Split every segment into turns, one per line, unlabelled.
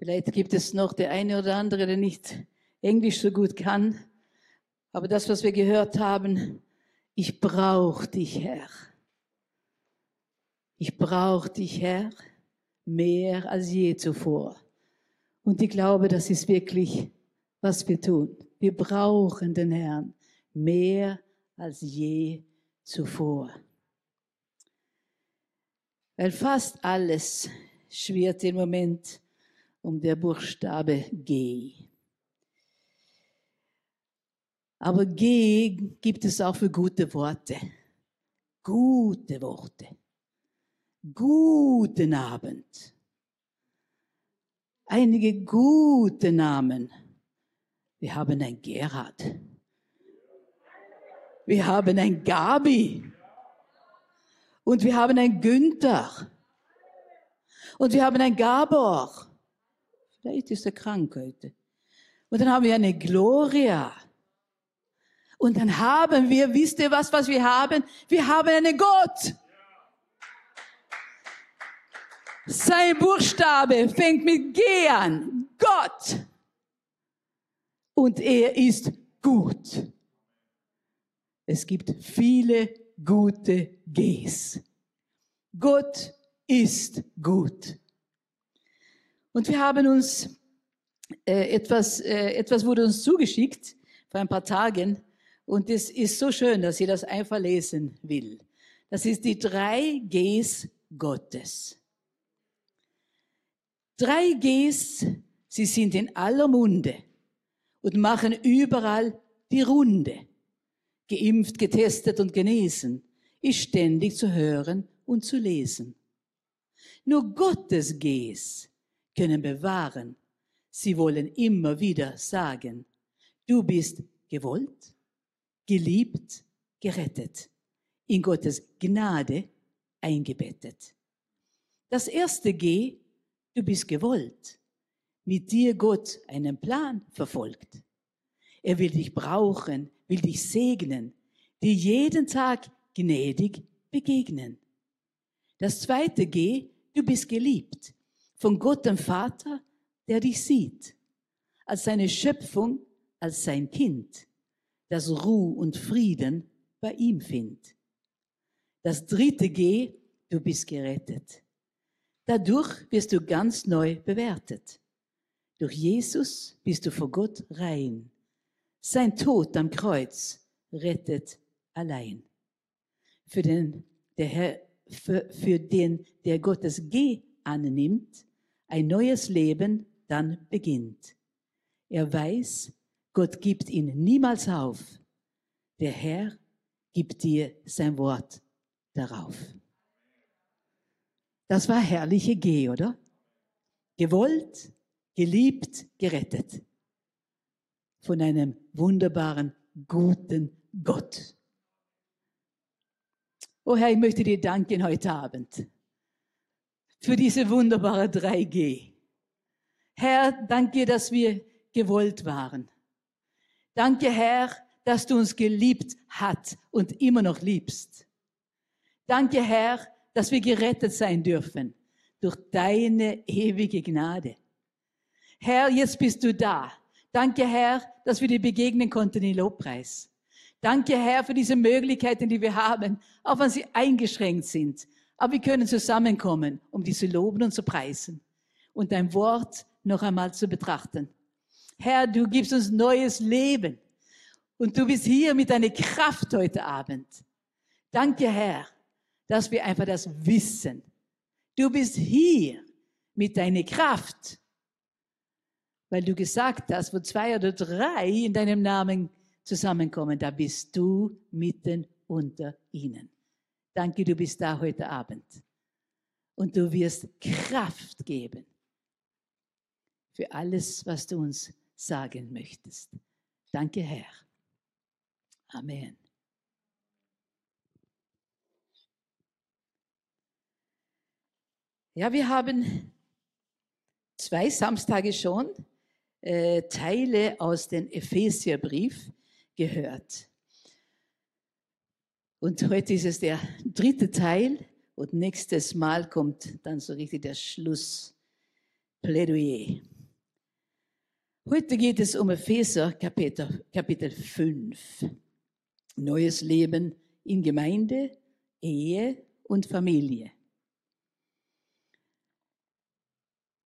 Vielleicht gibt es noch der eine oder andere, der nicht Englisch so gut kann. Aber das, was wir gehört haben, ich brauche dich, Herr. Ich brauche dich, Herr, mehr als je zuvor. Und ich glaube, das ist wirklich, was wir tun. Wir brauchen den Herrn mehr als je zuvor. Weil fast alles schwirrt im Moment um der Buchstabe G. Aber G gibt es auch für gute Worte. Gute Worte. Guten Abend. Einige gute Namen. Wir haben ein Gerhard. Wir haben ein Gabi. Und wir haben ein Günther. Und wir haben ein Gabor. Vielleicht ist er krank heute. Und dann haben wir eine Gloria. Und dann haben wir, wisst ihr was, was wir haben? Wir haben einen Gott. Sein Buchstabe fängt mit G an. Gott. Und er ist gut. Es gibt viele gute Gs. Gott ist gut. Und wir haben uns äh, etwas, äh, etwas wurde uns zugeschickt vor ein paar Tagen. Und es ist so schön, dass ich das einfach lesen will. Das ist die drei Gs Gottes. Drei Gs, sie sind in aller Munde und machen überall die Runde. Geimpft, getestet und genesen ist ständig zu hören und zu lesen. Nur Gottes Gs können bewahren. Sie wollen immer wieder sagen, du bist gewollt, geliebt, gerettet, in Gottes Gnade eingebettet. Das erste G, du bist gewollt, mit dir Gott einen Plan verfolgt. Er will dich brauchen, will dich segnen, dir jeden Tag gnädig begegnen. Das zweite G, du bist geliebt von Gott dem Vater, der dich sieht, als seine Schöpfung, als sein Kind, das Ruhe und Frieden bei ihm findet. Das dritte G, du bist gerettet. Dadurch wirst du ganz neu bewertet. Durch Jesus bist du vor Gott rein. Sein Tod am Kreuz rettet allein. Für den, der Herr, für, für den, der Gottes G annimmt, ein neues Leben dann beginnt. Er weiß, Gott gibt ihn niemals auf. Der Herr gibt dir sein Wort darauf. Das war herrliche G, oder? Gewollt, geliebt, gerettet. Von einem wunderbaren, guten Gott. Oh Herr, ich möchte dir danken heute Abend für diese wunderbare 3G. Herr, danke, dass wir gewollt waren. Danke, Herr, dass du uns geliebt hat und immer noch liebst. Danke, Herr, dass wir gerettet sein dürfen durch deine ewige Gnade. Herr, jetzt bist du da. Danke, Herr, dass wir dir begegnen konnten in Lobpreis. Danke, Herr, für diese Möglichkeiten, die wir haben, auch wenn sie eingeschränkt sind. Aber wir können zusammenkommen, um diese loben und zu preisen und dein Wort noch einmal zu betrachten. Herr, du gibst uns neues Leben und du bist hier mit deiner Kraft heute Abend. Danke, Herr, dass wir einfach das wissen. Du bist hier mit deiner Kraft, weil du gesagt hast, wo zwei oder drei in deinem Namen zusammenkommen, da bist du mitten unter ihnen. Danke, du bist da heute Abend. Und du wirst Kraft geben für alles, was du uns sagen möchtest. Danke, Herr. Amen. Ja, wir haben zwei Samstage schon äh, Teile aus dem Epheserbrief gehört. Und heute ist es der dritte Teil und nächstes Mal kommt dann so richtig der Schlussplädoyer. Heute geht es um Epheser Kapitel, Kapitel 5. Neues Leben in Gemeinde, Ehe und Familie.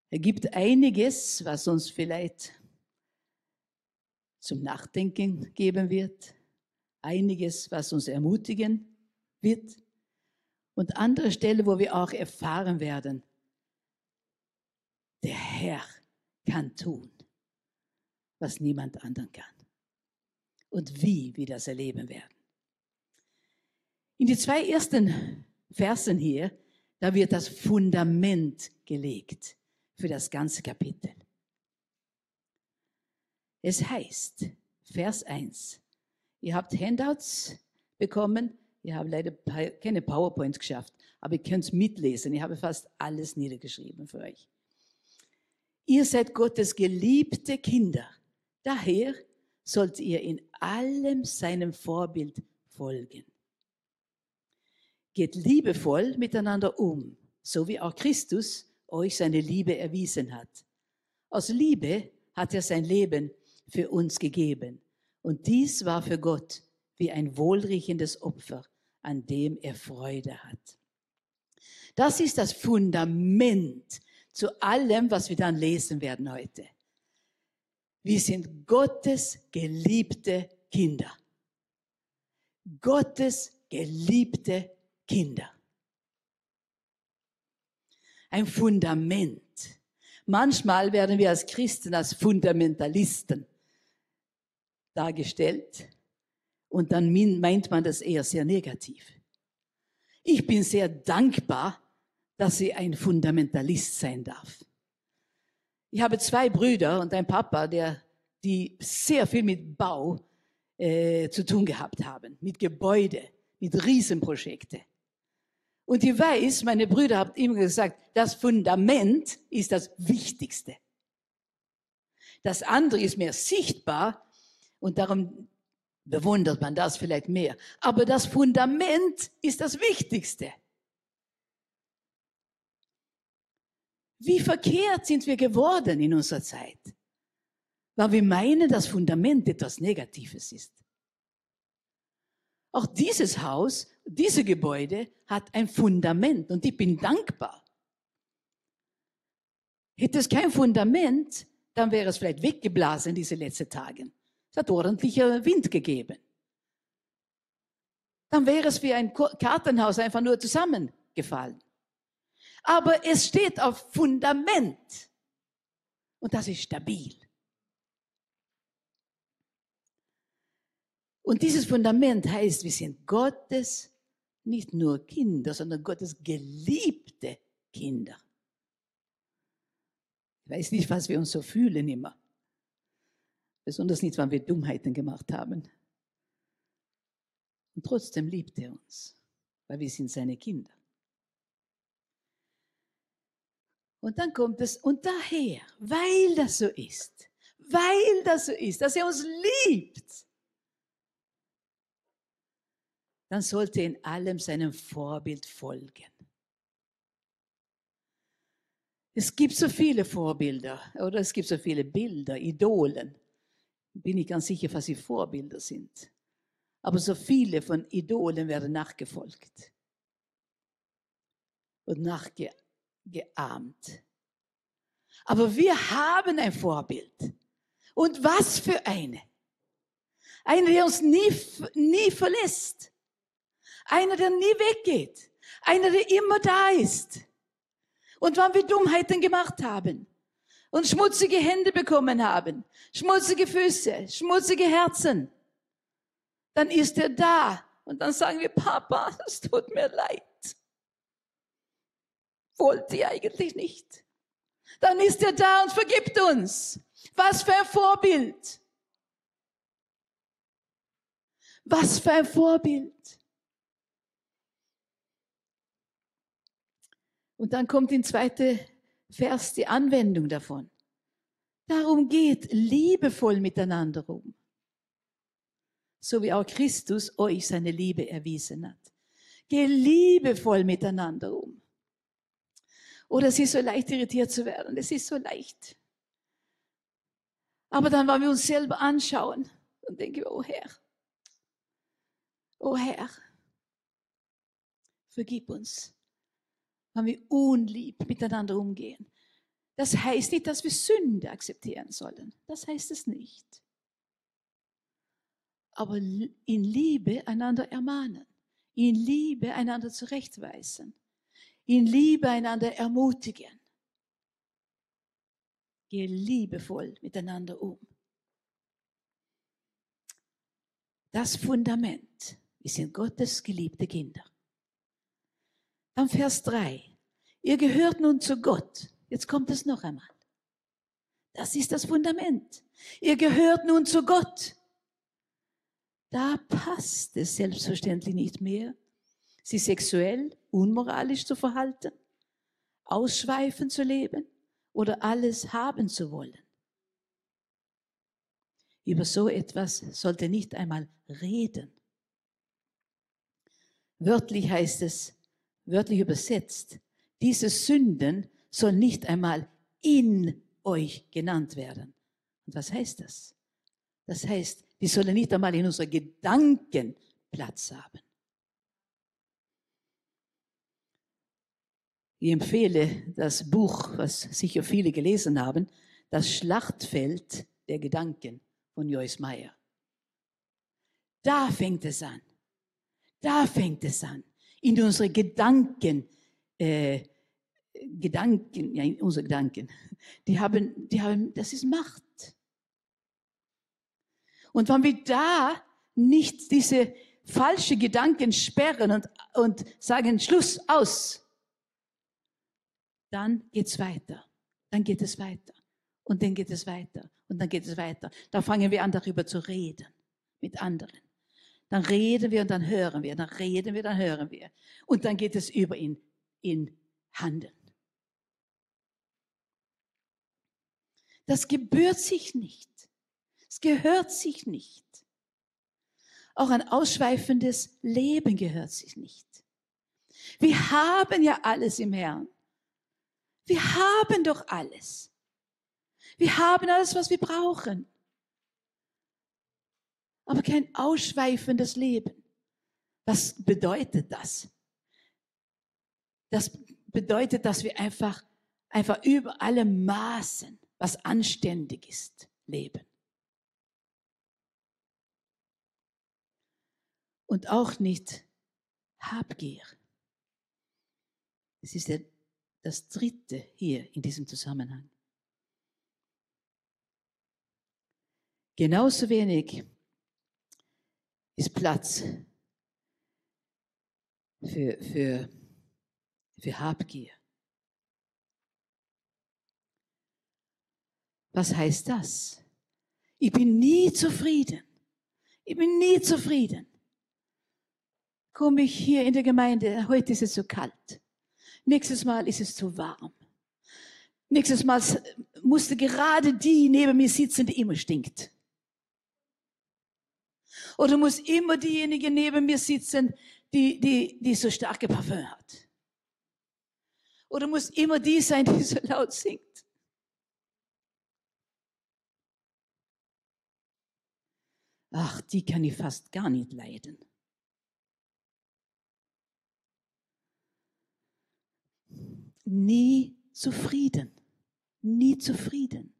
Er gibt einiges, was uns vielleicht zum Nachdenken geben wird, einiges, was uns ermutigen wird und andere Stellen, wo wir auch erfahren werden, der Herr kann tun was niemand anderen kann. Und wie wir das erleben werden. In die zwei ersten Versen hier, da wird das Fundament gelegt für das ganze Kapitel. Es heißt, Vers 1, ihr habt Handouts bekommen, ihr habt leider keine PowerPoint geschafft, aber ihr könnt es mitlesen. Ich habe fast alles niedergeschrieben für euch. Ihr seid Gottes geliebte Kinder. Daher sollt ihr in allem seinem Vorbild folgen. Geht liebevoll miteinander um, so wie auch Christus euch seine Liebe erwiesen hat. Aus Liebe hat er sein Leben für uns gegeben. Und dies war für Gott wie ein wohlriechendes Opfer, an dem er Freude hat. Das ist das Fundament zu allem, was wir dann lesen werden heute. Wir sind Gottes geliebte Kinder. Gottes geliebte Kinder. Ein Fundament. Manchmal werden wir als Christen als Fundamentalisten dargestellt und dann meint man das eher sehr negativ. Ich bin sehr dankbar, dass ich ein Fundamentalist sein darf. Ich habe zwei Brüder und ein Papa, der, die sehr viel mit Bau äh, zu tun gehabt haben, mit Gebäude, mit Riesenprojekten. Und ich weiß, meine Brüder haben immer gesagt, das Fundament ist das Wichtigste. Das andere ist mehr sichtbar und darum bewundert man das vielleicht mehr. Aber das Fundament ist das Wichtigste. Wie verkehrt sind wir geworden in unserer Zeit? Weil wir meinen, dass Fundament etwas Negatives ist. Auch dieses Haus, diese Gebäude hat ein Fundament und ich bin dankbar. Hätte es kein Fundament, dann wäre es vielleicht weggeblasen diese letzten Tage. Es hat ordentlicher Wind gegeben. Dann wäre es wie ein Kartenhaus einfach nur zusammengefallen aber es steht auf Fundament. Und das ist stabil. Und dieses Fundament heißt, wir sind Gottes nicht nur Kinder, sondern Gottes geliebte Kinder. Ich weiß nicht, was wir uns so fühlen immer. Besonders nicht, wenn wir Dummheiten gemacht haben. Und trotzdem liebt er uns, weil wir sind seine Kinder. Und dann kommt es, und daher, weil das so ist, weil das so ist, dass er uns liebt, dann sollte er in allem seinem Vorbild folgen. Es gibt so viele Vorbilder oder es gibt so viele Bilder, Idolen. Bin ich ganz sicher, was sie Vorbilder sind. Aber so viele von Idolen werden nachgefolgt und nachgeahmt geahmt. Aber wir haben ein Vorbild. Und was für eine? Einer, der uns nie, nie verlässt. Einer, der nie weggeht. Einer, der immer da ist. Und wenn wir Dummheiten gemacht haben und schmutzige Hände bekommen haben, schmutzige Füße, schmutzige Herzen, dann ist er da. Und dann sagen wir, Papa, es tut mir leid wollte ich eigentlich nicht. Dann ist er da und vergibt uns. Was für ein Vorbild. Was für ein Vorbild. Und dann kommt in zweite Vers die Anwendung davon. Darum geht liebevoll miteinander um. So wie auch Christus euch seine Liebe erwiesen hat. Geh liebevoll miteinander um. Oder es ist so leicht irritiert zu werden. Es ist so leicht. Aber dann, wenn wir uns selber anschauen, dann denke ich, oh Herr, oh Herr, vergib uns, wenn wir unlieb miteinander umgehen. Das heißt nicht, dass wir Sünde akzeptieren sollen. Das heißt es nicht. Aber in Liebe einander ermahnen, in Liebe einander zurechtweisen, in Liebe einander ermutigen. Gehe liebevoll miteinander um. Das Fundament. Wir sind Gottes geliebte Kinder. Dann Vers 3. Ihr gehört nun zu Gott. Jetzt kommt es noch einmal. Das ist das Fundament. Ihr gehört nun zu Gott. Da passt es selbstverständlich nicht mehr, sich sexuell, unmoralisch zu verhalten, ausschweifend zu leben oder alles haben zu wollen. Über so etwas sollte nicht einmal reden. Wörtlich heißt es, wörtlich übersetzt, diese Sünden sollen nicht einmal in euch genannt werden. Und was heißt das? Das heißt, die sollen nicht einmal in unseren Gedanken Platz haben. Ich empfehle das Buch, was sicher viele gelesen haben, Das Schlachtfeld der Gedanken von Joyce Meyer. Da fängt es an. Da fängt es an. In unsere Gedanken, äh, Gedanken, ja, in unsere Gedanken, die haben, die haben, das ist Macht. Und wenn wir da nicht diese falsche Gedanken sperren und, und sagen, Schluss, aus, dann geht's weiter. Dann geht es weiter. Und dann geht es weiter. Und dann geht es weiter. Da fangen wir an, darüber zu reden mit anderen. Dann reden wir und dann hören wir. Dann reden wir, dann hören wir. Und dann geht es über in, in Handeln. Das gebührt sich nicht. Es gehört sich nicht. Auch ein ausschweifendes Leben gehört sich nicht. Wir haben ja alles im Herrn. Wir haben doch alles. Wir haben alles, was wir brauchen. Aber kein ausschweifendes Leben. Was bedeutet das? Das bedeutet, dass wir einfach, einfach über alle Maßen, was anständig ist, leben. und auch nicht Habgier. Das ist das Dritte hier in diesem Zusammenhang. Genauso wenig ist Platz für, für, für Habgier. Was heißt das? Ich bin nie zufrieden. Ich bin nie zufrieden komme ich hier in der Gemeinde, heute ist es so kalt. Nächstes Mal ist es zu warm. Nächstes Mal musste gerade die neben mir sitzen, die immer stinkt. Oder muss immer diejenige neben mir sitzen, die, die, die so starke Parfum hat. Oder muss immer die sein, die so laut singt. Ach, die kann ich fast gar nicht leiden. nie zufrieden. Nie zufrieden.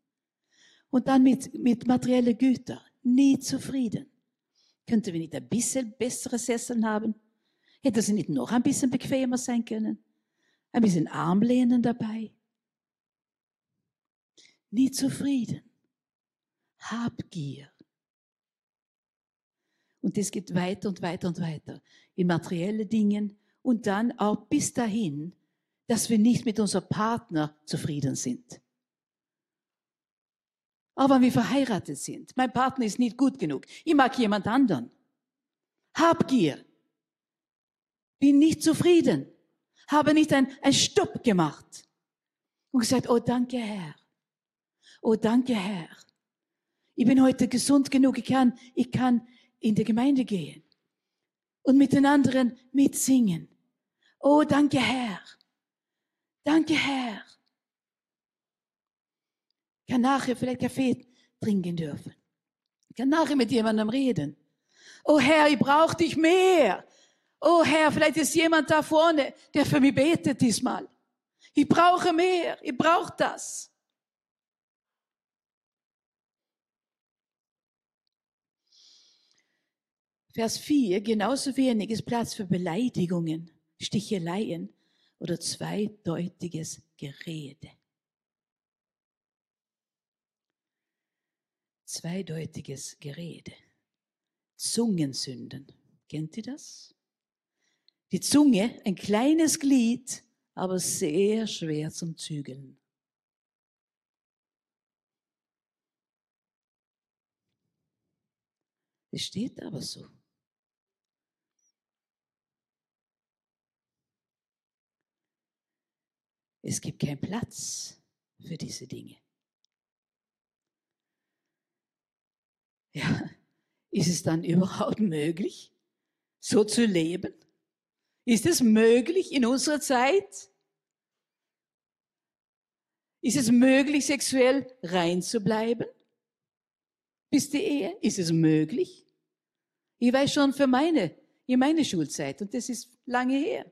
Und dann mit, mit materiellen Gütern. Nie zufrieden. Könnten wir nicht ein bisschen bessere Sesseln haben? Hätte sie nicht noch ein bisschen bequemer sein können? Ein bisschen Armlehnen dabei? Nie zufrieden. Habgier. Und das geht weiter und weiter und weiter. In materielle Dingen und dann auch bis dahin, dass wir nicht mit unserem Partner zufrieden sind. Aber wenn wir verheiratet sind, mein Partner ist nicht gut genug, ich mag jemand anderen. Habgier. Bin nicht zufrieden. Habe nicht ein, ein Stopp gemacht. Und gesagt, oh danke Herr. Oh danke Herr. Ich bin heute gesund genug, ich kann, ich kann in die Gemeinde gehen und mit den anderen mitsingen. Oh danke Herr. Danke, Herr. Kann nachher vielleicht Kaffee trinken dürfen. Ich kann nachher mit jemandem reden. Oh Herr, ich brauche dich mehr. Oh Herr, vielleicht ist jemand da vorne, der für mich betet diesmal. Ich brauche mehr. Ich brauche das. Vers 4, genauso wenig ist Platz für Beleidigungen, Sticheleien oder zweideutiges Gerede. Zweideutiges Gerede. Zungensünden. Kennt ihr das? Die Zunge, ein kleines Glied, aber sehr schwer zum Zügeln. Es steht aber so. Es gibt keinen Platz für diese Dinge. Ja, ist es dann überhaupt möglich, so zu leben? Ist es möglich in unserer Zeit? Ist es möglich, sexuell rein zu bleiben? Bis die Ehe? Ist es möglich? Ich weiß schon für meine, in meine Schulzeit, und das ist lange her.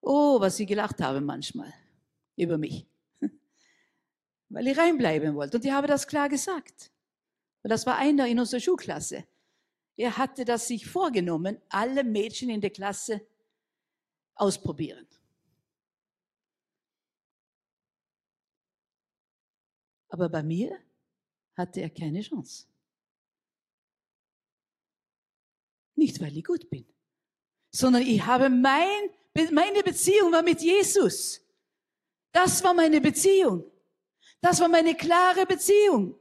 Oh, was ich gelacht habe manchmal über mich. Weil ich reinbleiben wollte. Und ich habe das klar gesagt. Und das war einer in unserer Schulklasse. Er hatte das sich vorgenommen, alle Mädchen in der Klasse ausprobieren. Aber bei mir hatte er keine Chance. Nicht, weil ich gut bin, sondern ich habe mein meine Beziehung war mit Jesus. Das war meine Beziehung. Das war meine klare Beziehung.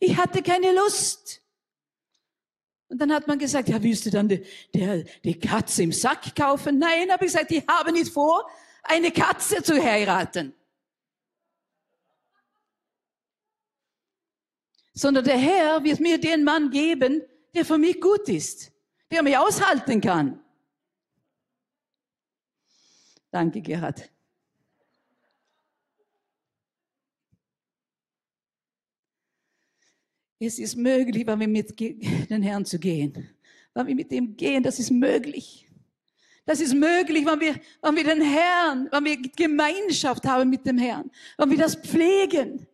Ich hatte keine Lust. Und dann hat man gesagt, ja, willst du dann die, die, die Katze im Sack kaufen? Nein, habe ich gesagt, ich habe nicht vor, eine Katze zu heiraten. Sondern der Herr wird mir den Mann geben, der für mich gut ist, der mich aushalten kann. Danke, Gerhard. Es ist möglich, wenn wir mit den Herrn zu gehen. Wenn wir mit ihm gehen, das ist möglich. Das ist möglich, wenn wir, wenn wir den Herrn, wenn wir Gemeinschaft haben mit dem Herrn, wenn wir das pflegen.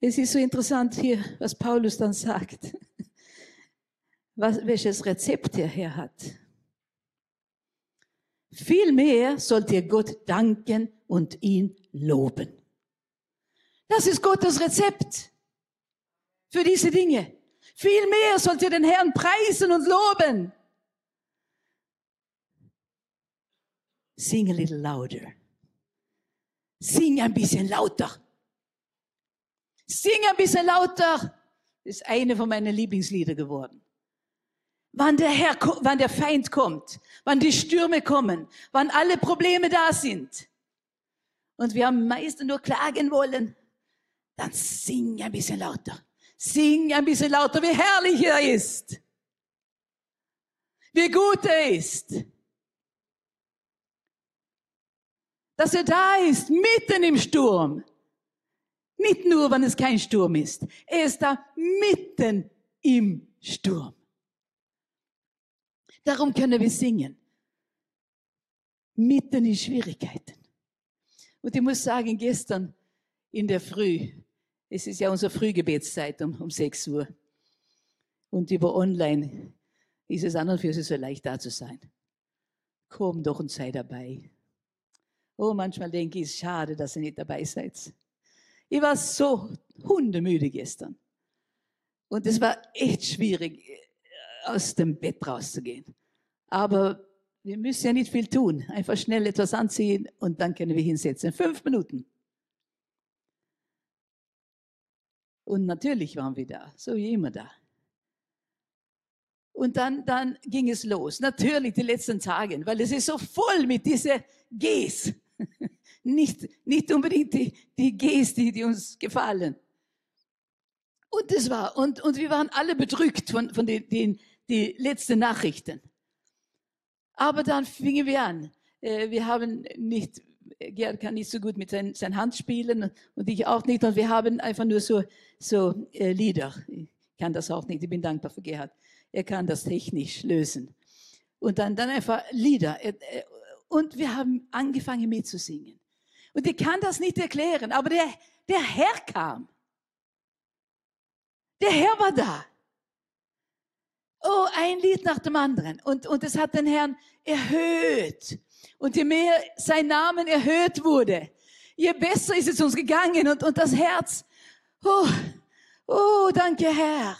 Es ist so interessant hier, was Paulus dann sagt was, welches Rezept er hier hat. Vielmehr sollt ihr Gott danken und ihn loben. Das ist Gottes Rezept für diese Dinge. Vielmehr sollt ihr den Herrn preisen und loben. Sing a little louder. Sing ein bisschen lauter. Sing ein bisschen lauter. Ist eine von meinen Lieblingslieder geworden wann der Herr, wann der Feind kommt, wann die Stürme kommen, wann alle Probleme da sind. Und wir am meisten nur klagen wollen, dann sing ein bisschen lauter. Sing ein bisschen lauter, wie herrlich er ist. Wie gut er ist. Dass er da ist, mitten im Sturm. Nicht nur, wenn es kein Sturm ist. Er ist da mitten im Sturm. Darum können wir singen. Mitten in Schwierigkeiten. Und ich muss sagen, gestern in der Früh, es ist ja unsere Frühgebetszeit um, um 6 Uhr. Und über online ist es an und für sich so leicht da zu sein. Komm doch und sei dabei. Oh, manchmal denke ich, es ist schade, dass ihr nicht dabei seid. Ich war so hundemüde gestern. Und es war echt schwierig aus dem Bett rauszugehen. Aber wir müssen ja nicht viel tun. Einfach schnell etwas anziehen und dann können wir hinsetzen. Fünf Minuten. Und natürlich waren wir da, so wie immer da. Und dann, dann ging es los. Natürlich die letzten Tage, weil es ist so voll mit diesen Gs. Nicht, nicht unbedingt die, die Gs, die, die uns gefallen. Und das war, und, und wir waren alle bedrückt von, von den, den die letzten Nachrichten. Aber dann fingen wir an. Äh, wir haben nicht Gerd kann nicht so gut mit seinen sein Hand spielen und ich auch nicht. Und wir haben einfach nur so, so äh, Lieder. Ich kann das auch nicht. Ich bin dankbar für Gerhard. Er kann das technisch lösen. Und dann, dann einfach Lieder. Und wir haben angefangen mitzusingen. Und ich kann das nicht erklären, aber der, der Herr kam. Der Herr war da. Oh, ein Lied nach dem anderen. Und, und es hat den Herrn erhöht. Und je mehr sein Namen erhöht wurde, je besser ist es uns gegangen. Und, und das Herz, oh, oh, danke Herr.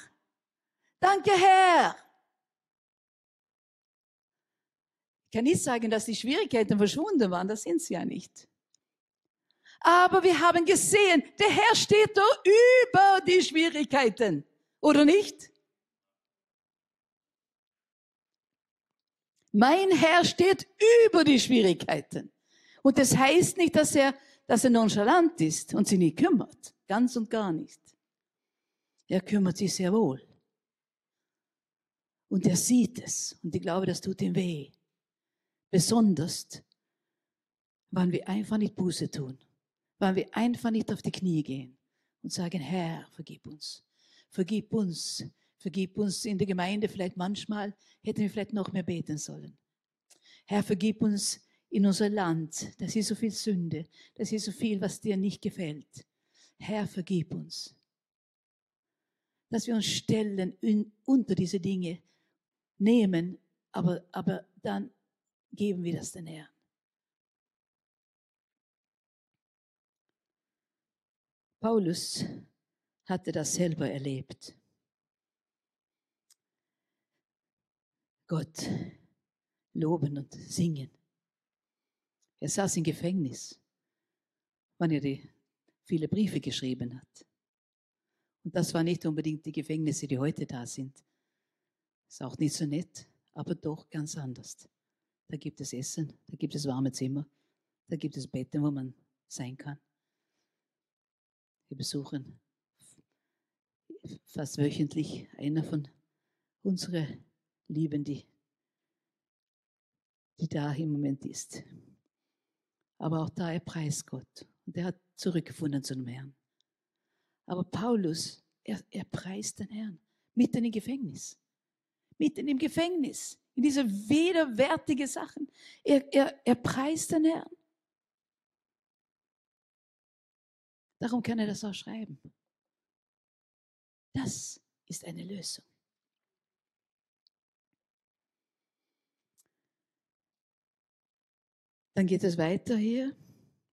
Danke Herr. Ich kann nicht sagen, dass die Schwierigkeiten verschwunden waren, das sind sie ja nicht. Aber wir haben gesehen, der Herr steht da über die Schwierigkeiten, oder nicht? Mein Herr steht über die Schwierigkeiten. Und das heißt nicht, dass er, dass er nonchalant ist und sich nicht kümmert. Ganz und gar nicht. Er kümmert sich sehr wohl. Und er sieht es. Und ich glaube, das tut ihm weh. Besonders, wenn wir einfach nicht Buße tun. Wenn wir einfach nicht auf die Knie gehen und sagen, Herr, vergib uns. Vergib uns Vergib uns in der Gemeinde vielleicht manchmal, hätten wir vielleicht noch mehr beten sollen. Herr, vergib uns in unser Land. Das ist so viel Sünde. Das ist so viel, was dir nicht gefällt. Herr, vergib uns. Dass wir uns stellen in, unter diese Dinge, nehmen, aber, aber dann geben wir das den Herrn. Paulus hatte das selber erlebt. Gott loben und singen. Er saß im Gefängnis, wann er die viele Briefe geschrieben hat. Und das war nicht unbedingt die Gefängnisse, die heute da sind. Ist auch nicht so nett, aber doch ganz anders. Da gibt es Essen, da gibt es warme Zimmer, da gibt es Betten, wo man sein kann. Wir besuchen fast wöchentlich einer von unseren lieben, die, die da im Moment ist. Aber auch da, er preist Gott. Und er hat zurückgefunden zu dem Herrn. Aber Paulus, er, er preist den Herrn. Mitten im Gefängnis. Mitten im Gefängnis. In diese widerwärtige Sachen. Er, er, er preist den Herrn. Darum kann er das auch schreiben. Das ist eine Lösung. Dann geht es weiter hier,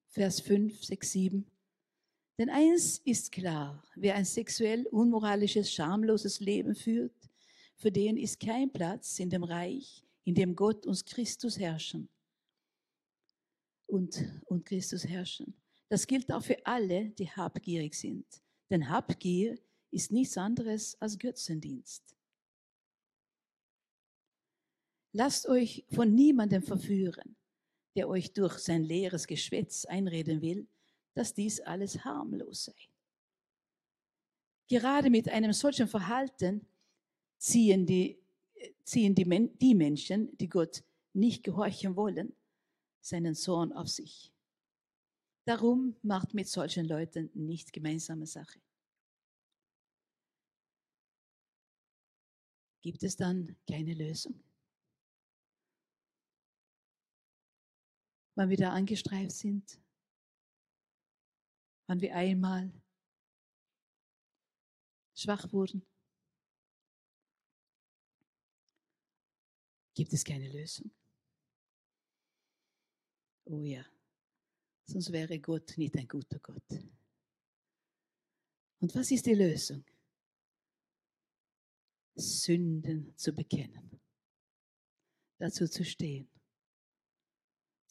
Vers 5, 6, 7. Denn eins ist klar, wer ein sexuell unmoralisches, schamloses Leben führt, für den ist kein Platz in dem Reich, in dem Gott und Christus herrschen. Und, und Christus herrschen. Das gilt auch für alle, die habgierig sind. Denn Habgier ist nichts anderes als Götzendienst. Lasst euch von niemandem verführen der euch durch sein leeres Geschwätz einreden will, dass dies alles harmlos sei. Gerade mit einem solchen Verhalten ziehen die, ziehen die, die Menschen, die Gott nicht gehorchen wollen, seinen Zorn auf sich. Darum macht mit solchen Leuten nicht gemeinsame Sache. Gibt es dann keine Lösung? Wann wir da angestreift sind, wann wir einmal schwach wurden. Gibt es keine Lösung? Oh ja, sonst wäre Gott nicht ein guter Gott. Und was ist die Lösung? Sünden zu bekennen, dazu zu stehen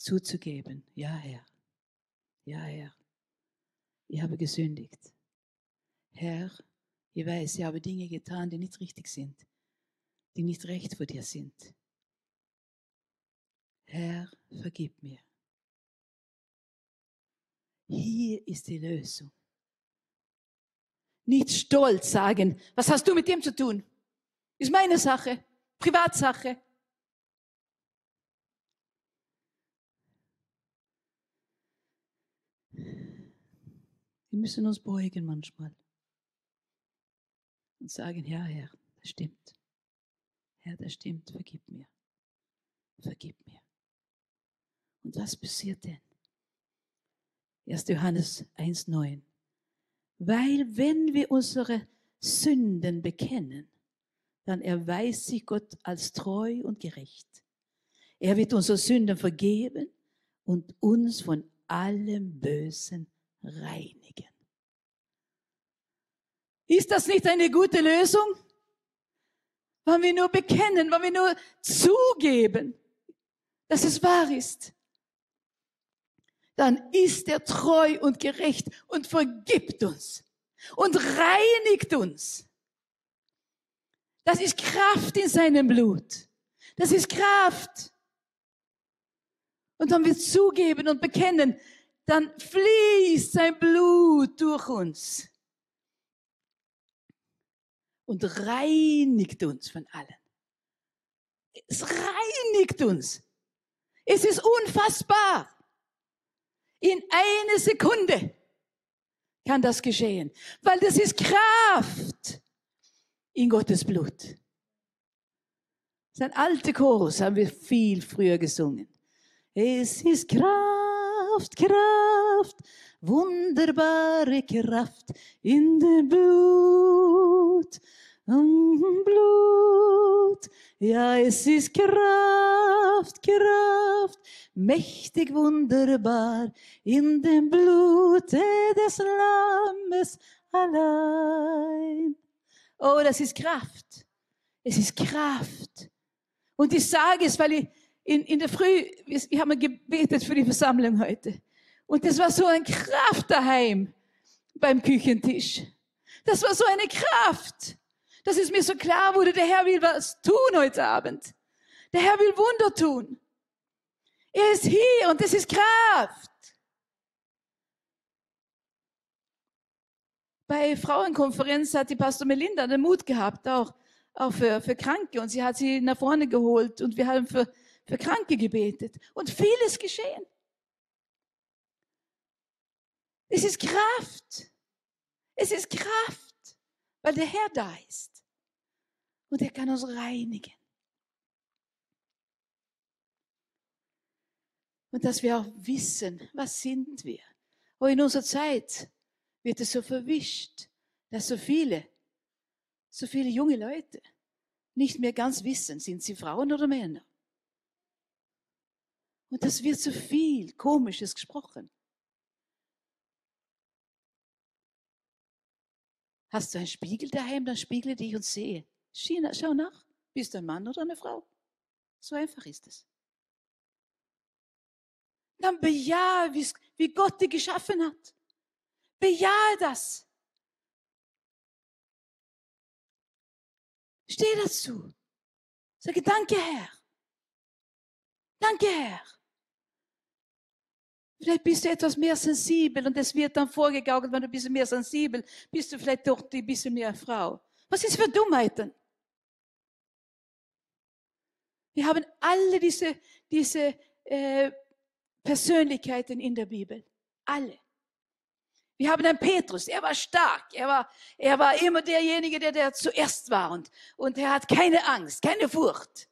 zuzugeben, ja Herr, ja Herr, ich habe gesündigt. Herr, ich weiß, ich habe Dinge getan, die nicht richtig sind, die nicht recht vor dir sind. Herr, vergib mir. Hier ist die Lösung. Nicht stolz sagen, was hast du mit dem zu tun? Ist meine Sache, Privatsache. Wir müssen uns beugen manchmal und sagen, ja, Herr, das stimmt. Herr, das stimmt, vergib mir. Vergib mir. Und was passiert denn? 1. Johannes 1.9. Weil wenn wir unsere Sünden bekennen, dann erweist sich Gott als treu und gerecht. Er wird unsere Sünden vergeben und uns von allem Bösen reinigen. Ist das nicht eine gute Lösung? Wenn wir nur bekennen, wenn wir nur zugeben, dass es wahr ist, dann ist er treu und gerecht und vergibt uns und reinigt uns. Das ist Kraft in seinem Blut. Das ist Kraft. Und wenn wir zugeben und bekennen, dann fließt sein Blut durch uns und reinigt uns von allen. Es reinigt uns. Es ist unfassbar. In einer Sekunde kann das geschehen, weil das ist Kraft in Gottes Blut. Das ist ein alter Chorus, haben wir viel früher gesungen. Es ist Kraft, Kraft, wunderbare Kraft in dem Blut, im Blut. Ja, es ist Kraft, Kraft, mächtig wunderbar in dem Blute des Lammes allein. Oh, das ist Kraft. Es ist Kraft. Und ich sage es, weil ich in, in der Früh, wir haben gebetet für die Versammlung heute. Und das war so eine Kraft daheim beim Küchentisch. Das war so eine Kraft, dass es mir so klar wurde, der Herr will was tun heute Abend. Der Herr will Wunder tun. Er ist hier und das ist Kraft. Bei Frauenkonferenz hat die Pastor Melinda den Mut gehabt, auch, auch für, für Kranke. Und sie hat sie nach vorne geholt und wir haben für, für Kranke gebetet. Und vieles geschehen. Es ist Kraft. Es ist Kraft, weil der Herr da ist. Und er kann uns reinigen. Und dass wir auch wissen, was sind wir. Oh, in unserer Zeit wird es so verwischt, dass so viele, so viele junge Leute nicht mehr ganz wissen, sind sie Frauen oder Männer. Und das wird so viel Komisches gesprochen. Hast du einen Spiegel daheim, dann spiegle dich und sehe. Schau nach, bist du ein Mann oder eine Frau? So einfach ist es. Dann bejahe, wie Gott dich geschaffen hat. Bejahe das. Steh dazu. Sage, danke Herr. Danke Herr. Vielleicht bist du etwas mehr sensibel und es wird dann vorgegaukelt, wenn du ein bisschen mehr sensibel bist, du vielleicht doch ein bisschen mehr Frau. Was ist für Dummheiten? Wir haben alle diese, diese äh, Persönlichkeiten in der Bibel. Alle. Wir haben einen Petrus, er war stark, er war, er war immer derjenige, der, der zuerst war und, und er hat keine Angst, keine Furcht.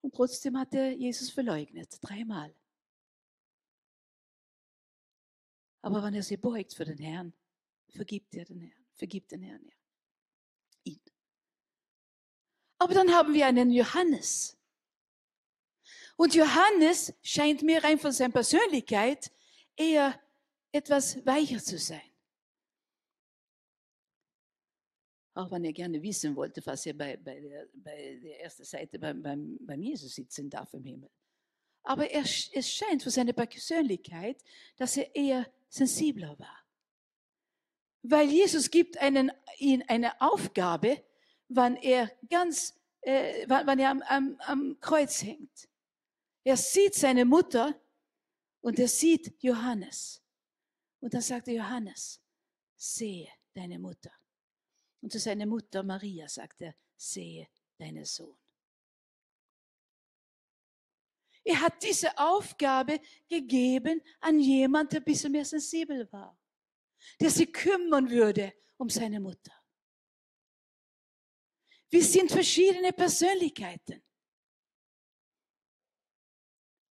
Und trotzdem hat er Jesus verleugnet, dreimal. Aber wenn er sich beugt für den Herrn, vergibt er den Herrn, vergibt den Herrn ja. ihn. Aber dann haben wir einen Johannes. Und Johannes scheint mir rein von seiner Persönlichkeit eher etwas weicher zu sein. Auch wenn er gerne wissen wollte, was er bei, bei, der, bei der ersten Seite beim, beim, beim Jesus sitzen darf im Himmel. Aber er, es scheint von seiner Persönlichkeit, dass er eher sensibler war. Weil Jesus gibt einen, ihm eine Aufgabe, wann er ganz, äh, wann er am, am, am Kreuz hängt. Er sieht seine Mutter und er sieht Johannes. Und dann sagt er, Johannes, sehe deine Mutter. Und zu seiner Mutter Maria sagt er, sehe deinen Sohn. Er hat diese Aufgabe gegeben an jemanden, der ein bisschen mehr sensibel war. der sich kümmern würde um seine Mutter. Wir sind verschiedene Persönlichkeiten.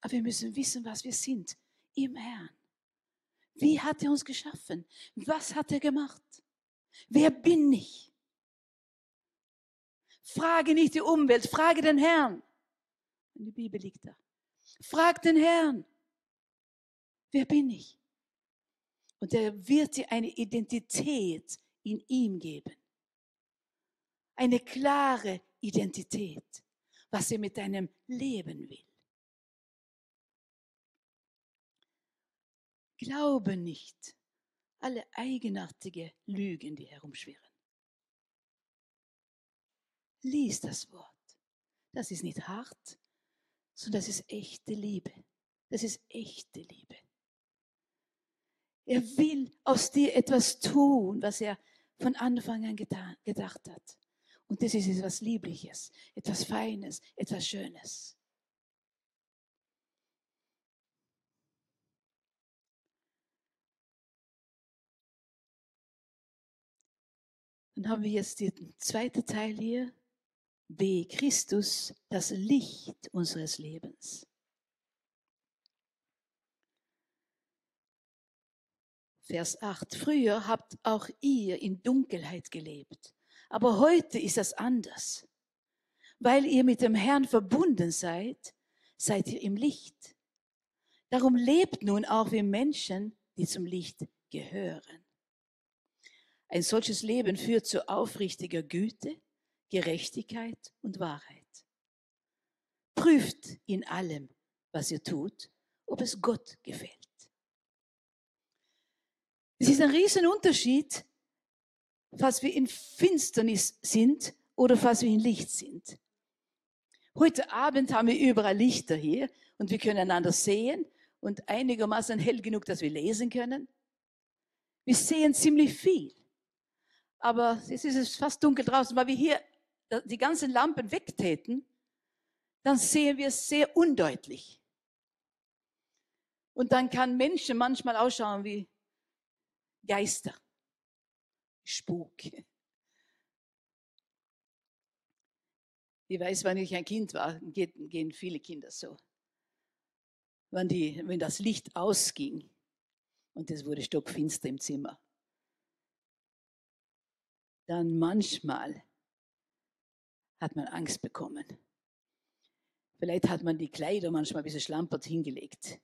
Aber wir müssen wissen, was wir sind im Herrn. Wie hat er uns geschaffen? Was hat er gemacht? Wer bin ich? Frage nicht die Umwelt, frage den Herrn. Und die Bibel liegt da. Frag den Herrn. Wer bin ich? Und er wird dir eine Identität in ihm geben. Eine klare Identität, was er mit deinem Leben will. Glaube nicht alle eigenartige Lügen, die herumschwirren. Lies das Wort. Das ist nicht hart, sondern das ist echte Liebe. Das ist echte Liebe. Er will aus dir etwas tun, was er von Anfang an getan, gedacht hat. Und das ist etwas Liebliches, etwas Feines, etwas Schönes. Dann haben wir jetzt den zweiten Teil hier. Be Christus, das Licht unseres Lebens. Vers 8. Früher habt auch ihr in Dunkelheit gelebt, aber heute ist das anders. Weil ihr mit dem Herrn verbunden seid, seid ihr im Licht. Darum lebt nun auch wie Menschen, die zum Licht gehören. Ein solches Leben führt zu aufrichtiger Güte, Gerechtigkeit und Wahrheit. Prüft in allem, was ihr tut, ob es Gott gefällt. Es ist ein Riesenunterschied, was wir in Finsternis sind oder was wir in Licht sind. Heute Abend haben wir überall Lichter hier und wir können einander sehen und einigermaßen hell genug, dass wir lesen können. Wir sehen ziemlich viel aber jetzt ist es fast dunkel draußen, weil wir hier die ganzen Lampen wegtäten, dann sehen wir es sehr undeutlich. Und dann kann Menschen manchmal ausschauen wie Geister, Spuk. Ich weiß, wenn ich ein Kind war, gehen viele Kinder so. Wenn, die, wenn das Licht ausging und es wurde stockfinster im Zimmer, dann manchmal hat man Angst bekommen. Vielleicht hat man die Kleider manchmal ein bisschen schlampert hingelegt.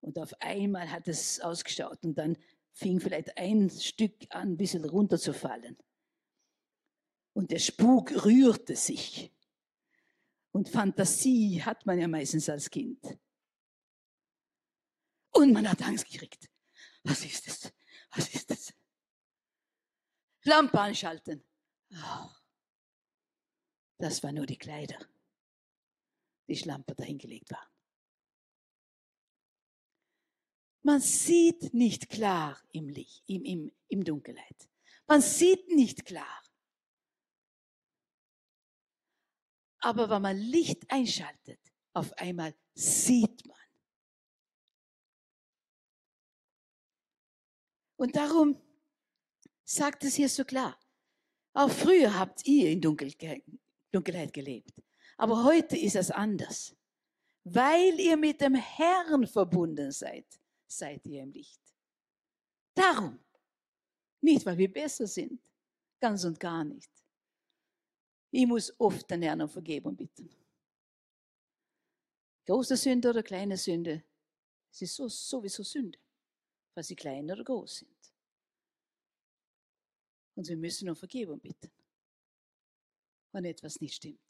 Und auf einmal hat es ausgeschaut und dann fing vielleicht ein Stück an, ein bisschen runterzufallen. Und der Spuk rührte sich. Und Fantasie hat man ja meistens als Kind. Und man hat Angst gekriegt. Was ist das? Was ist das? Lampe anschalten. Oh, das war nur die Kleider, die Schlampe dahingelegt waren. Man sieht nicht klar im Licht, im, im, im Dunkelheit. Man sieht nicht klar. Aber wenn man Licht einschaltet, auf einmal sieht man. Und darum sagt es hier so klar. Auch früher habt ihr in Dunkelheit gelebt. Aber heute ist es anders. Weil ihr mit dem Herrn verbunden seid, seid ihr im Licht. Darum. Nicht, weil wir besser sind. Ganz und gar nicht. Ich muss oft den Herrn um Vergebung bitten. Große Sünde oder kleine Sünde, es ist so, sowieso Sünde, weil sie klein oder groß sind. Und wir müssen um Vergebung bitten, wenn etwas nicht stimmt.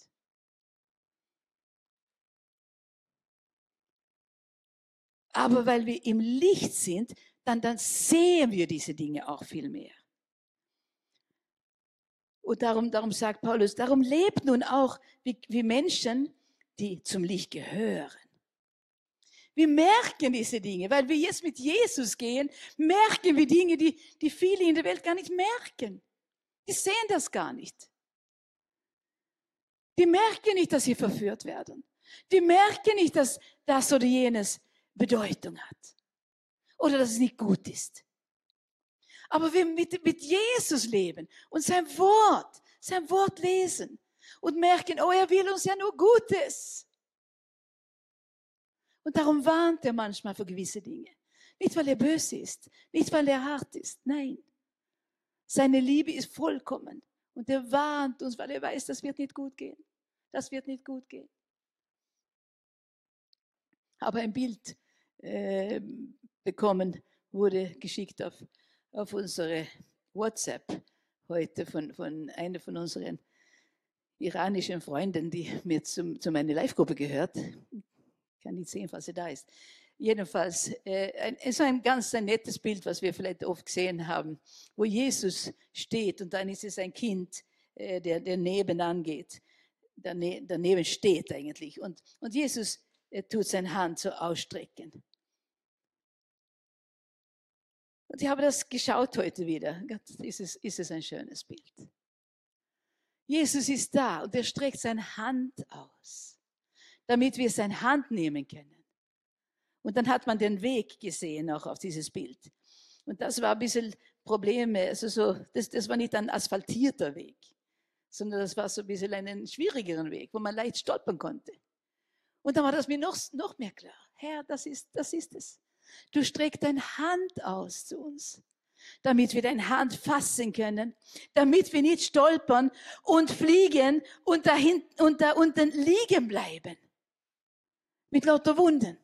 Aber weil wir im Licht sind, dann, dann sehen wir diese Dinge auch viel mehr. Und darum, darum sagt Paulus, darum lebt nun auch wie, wie Menschen, die zum Licht gehören. Wir merken diese Dinge, weil wir jetzt mit Jesus gehen, merken wir Dinge, die, die viele in der Welt gar nicht merken. Die sehen das gar nicht. Die merken nicht, dass sie verführt werden. Die merken nicht, dass das oder jenes Bedeutung hat. Oder dass es nicht gut ist. Aber wir mit, mit Jesus leben und sein Wort, sein Wort lesen und merken, oh, er will uns ja nur Gutes. Und darum warnt er manchmal für gewisse Dinge. Nicht, weil er böse ist, nicht, weil er hart ist, nein. Seine Liebe ist vollkommen. Und er warnt uns, weil er weiß, das wird nicht gut gehen. Das wird nicht gut gehen. Aber ein Bild äh, bekommen wurde geschickt auf, auf unsere WhatsApp heute von, von einer von unseren iranischen Freunden, die mir zum, zu meiner Live-Gruppe gehört. Ich kann nicht sehen, falls sie da ist. Jedenfalls, äh, es ist ein ganz ein nettes Bild, was wir vielleicht oft gesehen haben, wo Jesus steht und dann ist es ein Kind, äh, der, der nebenan geht, dane, daneben steht eigentlich. Und, und Jesus äh, tut seine Hand so ausstrecken. Und ich habe das geschaut heute wieder. Gott, ist es, ist es ein schönes Bild. Jesus ist da und er streckt seine Hand aus, damit wir seine Hand nehmen können. Und dann hat man den Weg gesehen auch auf dieses Bild. Und das war ein bisschen Probleme. Also so, das, das war nicht ein asphaltierter Weg, sondern das war so ein bisschen einen schwierigeren Weg, wo man leicht stolpern konnte. Und dann war das mir noch, noch mehr klar. Herr, das ist, das ist es. Du streckst deine Hand aus zu uns, damit wir deine Hand fassen können, damit wir nicht stolpern und fliegen und da, hinten, und da unten liegen bleiben. Mit lauter Wunden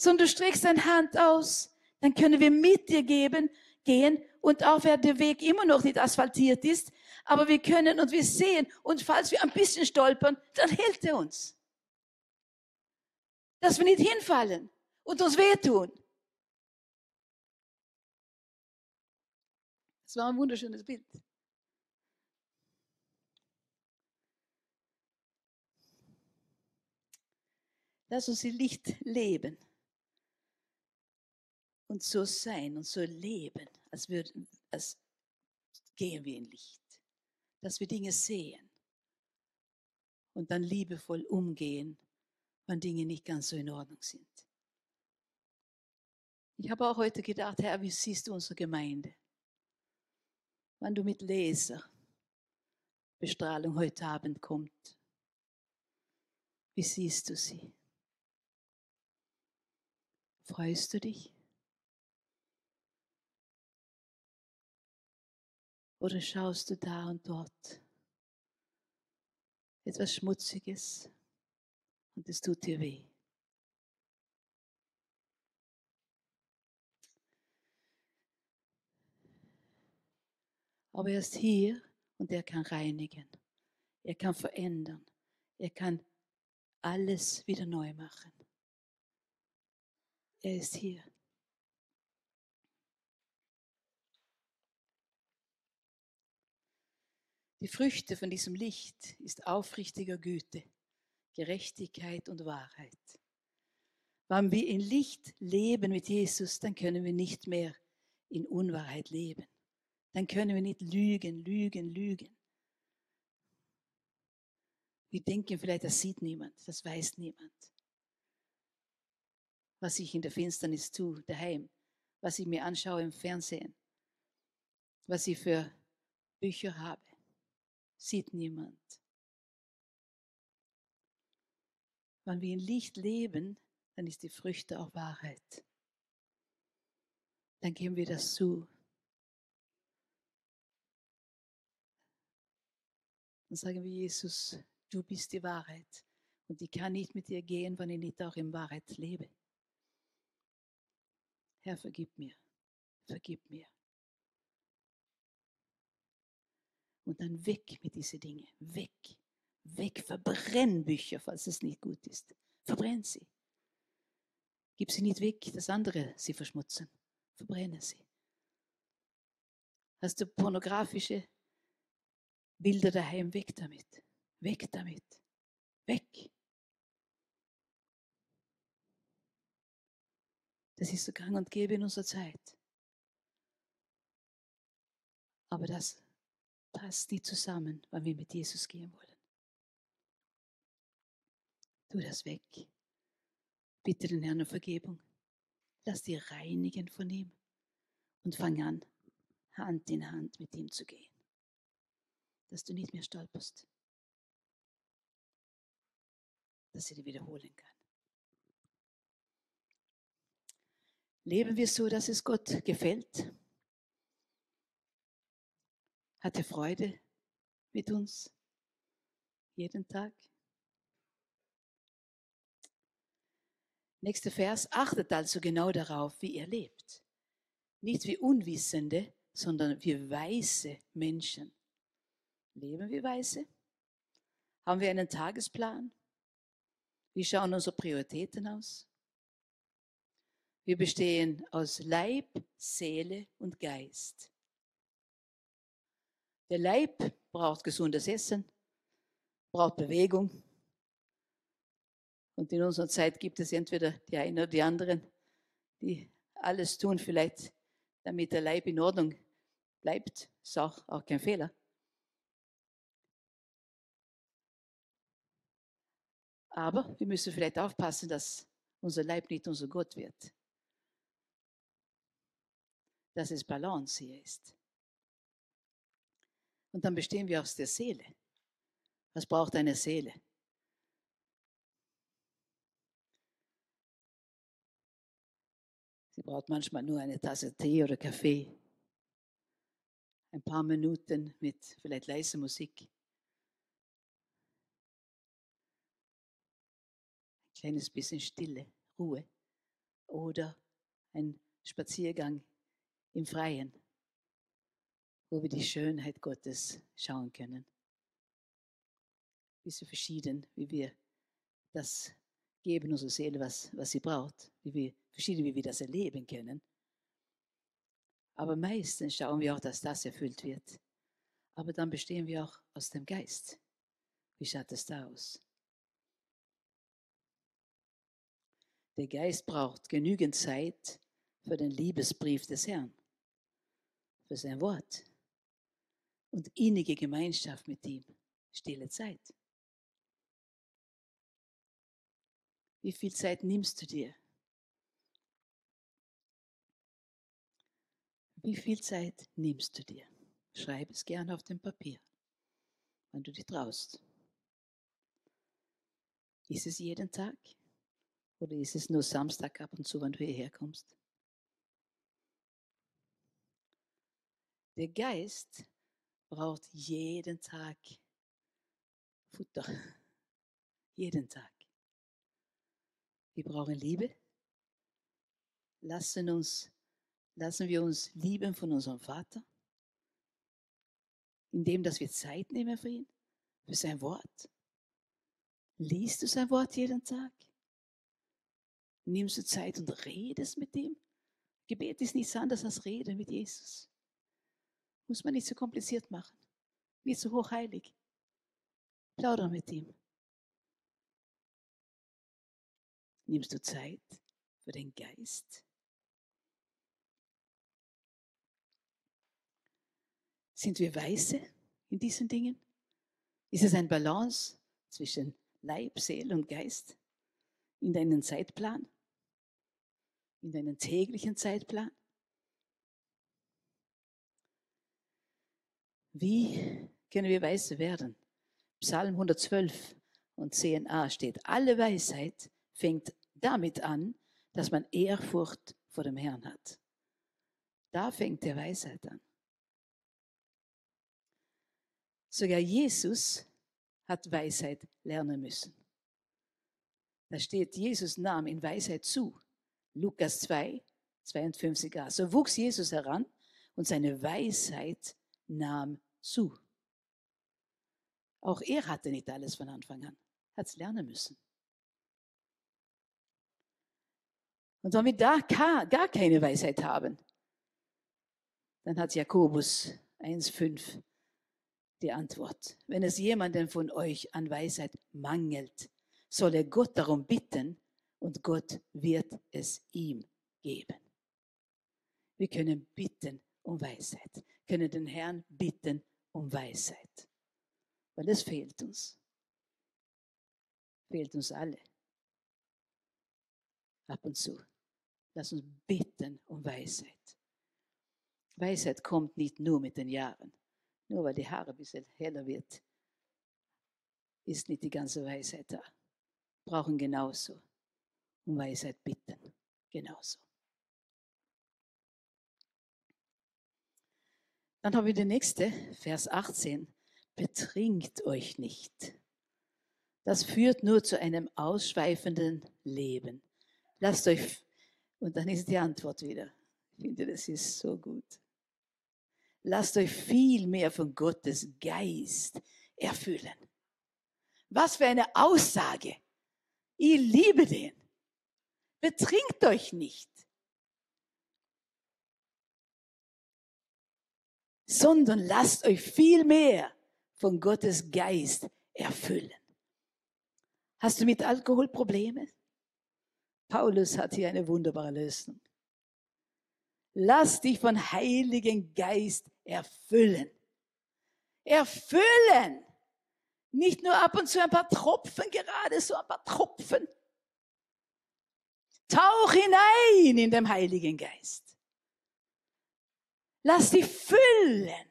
sondern du streckst deine Hand aus, dann können wir mit dir geben, gehen und auch wenn der Weg immer noch nicht asphaltiert ist, aber wir können und wir sehen und falls wir ein bisschen stolpern, dann hält er uns. Dass wir nicht hinfallen und uns wehtun. Das war ein wunderschönes Bild. Lass uns im Licht leben und so sein und so leben, als, würden, als gehen wir in Licht. Dass wir Dinge sehen und dann liebevoll umgehen, wenn Dinge nicht ganz so in Ordnung sind. Ich habe auch heute gedacht, Herr, wie siehst du unsere Gemeinde? Wenn du mit Laserbestrahlung heute Abend kommt, wie siehst du sie? Freust du dich? Oder schaust du da und dort etwas Schmutziges und es tut dir weh? Aber er ist hier und er kann reinigen. Er kann verändern. Er kann alles wieder neu machen. Er ist hier. Die Früchte von diesem Licht ist aufrichtiger Güte, Gerechtigkeit und Wahrheit. Wenn wir in Licht leben mit Jesus, dann können wir nicht mehr in Unwahrheit leben. Dann können wir nicht lügen, lügen, lügen. Wir denken vielleicht, das sieht niemand, das weiß niemand. Was ich in der Finsternis tue, daheim, was ich mir anschaue im Fernsehen, was ich für Bücher habe sieht niemand. Wenn wir in Licht leben, dann ist die Früchte auch Wahrheit. Dann geben wir das zu. Dann sagen wir, Jesus, du bist die Wahrheit. Und ich kann nicht mit dir gehen, wenn ich nicht auch in Wahrheit lebe. Herr, vergib mir. Vergib mir. Und dann weg mit diesen Dingen. Weg. Weg. Verbrenn Bücher, falls es nicht gut ist. Verbrenn sie. Gib sie nicht weg, dass andere sie verschmutzen. Verbrenne sie. Hast du pornografische Bilder daheim? Weg damit. Weg damit. Weg. Das ist so gang und gäbe in unserer Zeit. Aber das passt nicht zusammen, wenn wir mit Jesus gehen wollen. Tu das weg. Bitte den Herrn um Vergebung. Lass dich reinigen von ihm. Und fang an, Hand in Hand mit ihm zu gehen. Dass du nicht mehr stolperst. Dass er dir wiederholen kann. Leben wir so, dass es Gott gefällt? Hat er Freude mit uns? Jeden Tag? Nächster Vers. Achtet also genau darauf, wie ihr lebt. Nicht wie Unwissende, sondern wie weise Menschen. Leben wir weise? Haben wir einen Tagesplan? Wie schauen unsere Prioritäten aus? Wir bestehen aus Leib, Seele und Geist. Der Leib braucht gesundes Essen, braucht Bewegung. Und in unserer Zeit gibt es entweder die einen oder die anderen, die alles tun, vielleicht damit der Leib in Ordnung bleibt. Ist auch, auch kein Fehler. Aber wir müssen vielleicht aufpassen, dass unser Leib nicht unser Gott wird dass es Balance hier ist. Und dann bestehen wir aus der Seele. Was braucht eine Seele? Sie braucht manchmal nur eine Tasse Tee oder Kaffee, ein paar Minuten mit vielleicht leiser Musik, ein kleines bisschen Stille, Ruhe oder ein Spaziergang im Freien, wo wir die Schönheit Gottes schauen können. Bisschen verschieden, wie wir das geben, unserer Seele, was, was sie braucht, wie wir, verschieden, wie wir das erleben können. Aber meistens schauen wir auch, dass das erfüllt wird. Aber dann bestehen wir auch aus dem Geist. Wie schaut es da aus? Der Geist braucht genügend Zeit für den Liebesbrief des Herrn für sein Wort und innige Gemeinschaft mit ihm, stille Zeit. Wie viel Zeit nimmst du dir? Wie viel Zeit nimmst du dir? Schreib es gerne auf dem Papier, wenn du dich traust. Ist es jeden Tag oder ist es nur Samstag ab und zu, wenn du hierher kommst? Der Geist braucht jeden Tag Futter. Jeden Tag. Wir brauchen Liebe. Lassen, uns, lassen wir uns lieben von unserem Vater, indem dass wir Zeit nehmen für ihn, für sein Wort. Liest du sein Wort jeden Tag? Nimmst du Zeit und redest mit ihm? Gebet ist nichts anderes als Reden mit Jesus. Muss man nicht so kompliziert machen. Nicht so hochheilig. Plauder mit ihm. Nimmst du Zeit für den Geist? Sind wir weise in diesen Dingen? Ist es ein Balance zwischen Leib, Seele und Geist in deinen Zeitplan? In deinen täglichen Zeitplan? Wie können wir weise werden? Psalm 112 und 10a steht, alle Weisheit fängt damit an, dass man Ehrfurcht vor dem Herrn hat. Da fängt der Weisheit an. Sogar Jesus hat Weisheit lernen müssen. Da steht, Jesus nahm in Weisheit zu. Lukas 2, 52a. So wuchs Jesus heran und seine Weisheit nahm zu. Auch er hatte nicht alles von Anfang an, hat es lernen müssen. Und wenn wir da gar keine Weisheit haben, dann hat Jakobus 1,5 die Antwort. Wenn es jemanden von euch an Weisheit mangelt, soll er Gott darum bitten und Gott wird es ihm geben. Wir können bitten um Weisheit, können den Herrn bitten um Weisheit. Weil es fehlt uns. Fehlt uns alle. Ab und zu. Lass uns bitten um Weisheit. Weisheit kommt nicht nur mit den Jahren. Nur weil die Haare ein bisschen heller wird, ist nicht die ganze Weisheit da. Brauchen genauso um Weisheit bitten. Genauso. Dann haben wir die nächste, Vers 18. Betrinkt euch nicht. Das führt nur zu einem ausschweifenden Leben. Lasst euch, und dann ist die Antwort wieder. Ich finde, das ist so gut. Lasst euch viel mehr von Gottes Geist erfüllen. Was für eine Aussage. Ich liebe den. Betrinkt euch nicht. Sondern lasst euch viel mehr von Gottes Geist erfüllen. Hast du mit Alkohol Probleme? Paulus hat hier eine wunderbare Lösung. Lass dich von Heiligen Geist erfüllen. Erfüllen! Nicht nur ab und zu ein paar Tropfen, gerade so ein paar Tropfen. Tauch hinein in den Heiligen Geist. Lass dich füllen.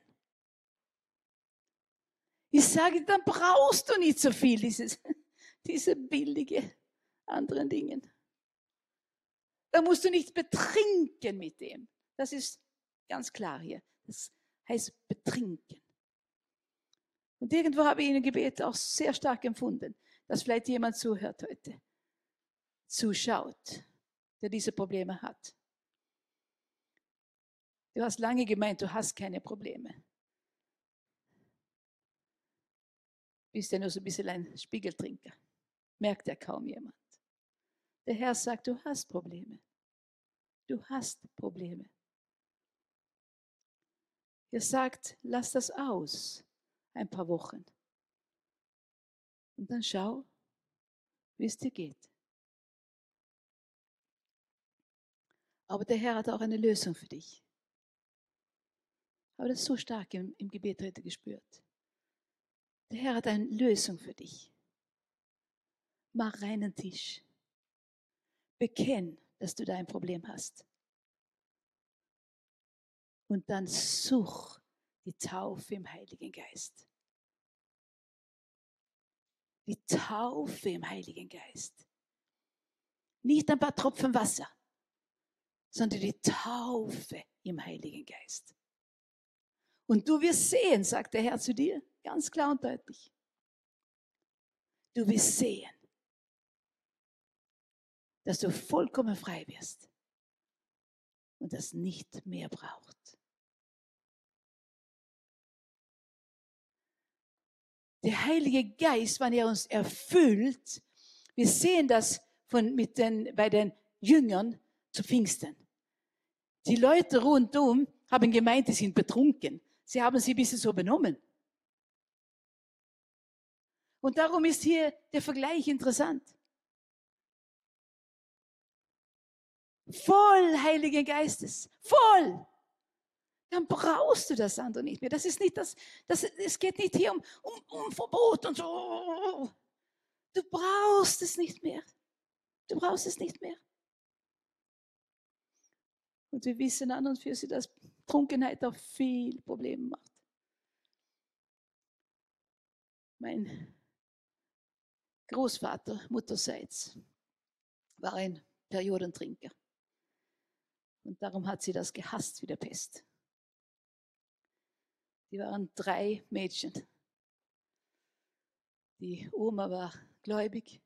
Ich sage, dann brauchst du nicht so viel, dieses, diese billige anderen Dingen. Da musst du nicht betrinken mit dem. Das ist ganz klar hier. Das heißt betrinken. Und irgendwo habe ich in dem Gebet auch sehr stark empfunden, dass vielleicht jemand zuhört heute, zuschaut, der diese Probleme hat. Du hast lange gemeint, du hast keine Probleme. Bist ja nur so ein bisschen ein Spiegeltrinker. Merkt ja kaum jemand. Der Herr sagt, du hast Probleme. Du hast Probleme. Er sagt, lass das aus ein paar Wochen. Und dann schau, wie es dir geht. Aber der Herr hat auch eine Lösung für dich. Aber das so stark im, im Gebet heute gespürt. Der Herr hat eine Lösung für dich. Mach reinen Tisch. Bekenn, dass du da ein Problem hast. Und dann such die Taufe im Heiligen Geist. Die Taufe im Heiligen Geist. Nicht ein paar Tropfen Wasser, sondern die Taufe im Heiligen Geist. Und du wirst sehen, sagt der Herr zu dir, ganz klar und deutlich. Du wirst sehen, dass du vollkommen frei wirst und das nicht mehr braucht. Der Heilige Geist, wenn er uns erfüllt, wir sehen das von, mit den, bei den Jüngern zu Pfingsten. Die Leute rundum haben gemeint, die sind betrunken. Sie haben sie ein bisschen so benommen. Und darum ist hier der Vergleich interessant. Voll Heiligen Geistes. Voll. Dann brauchst du das andere nicht mehr. Das ist nicht das, das es geht nicht hier um, um, um Verbot und so. Du brauchst es nicht mehr. Du brauchst es nicht mehr. Und wir wissen an und für sich, dass Trunkenheit auch viel Probleme macht. Mein Großvater mutterseits war ein Periodentrinker. Und darum hat sie das gehasst wie der Pest. Die waren drei Mädchen. Die Oma war gläubig,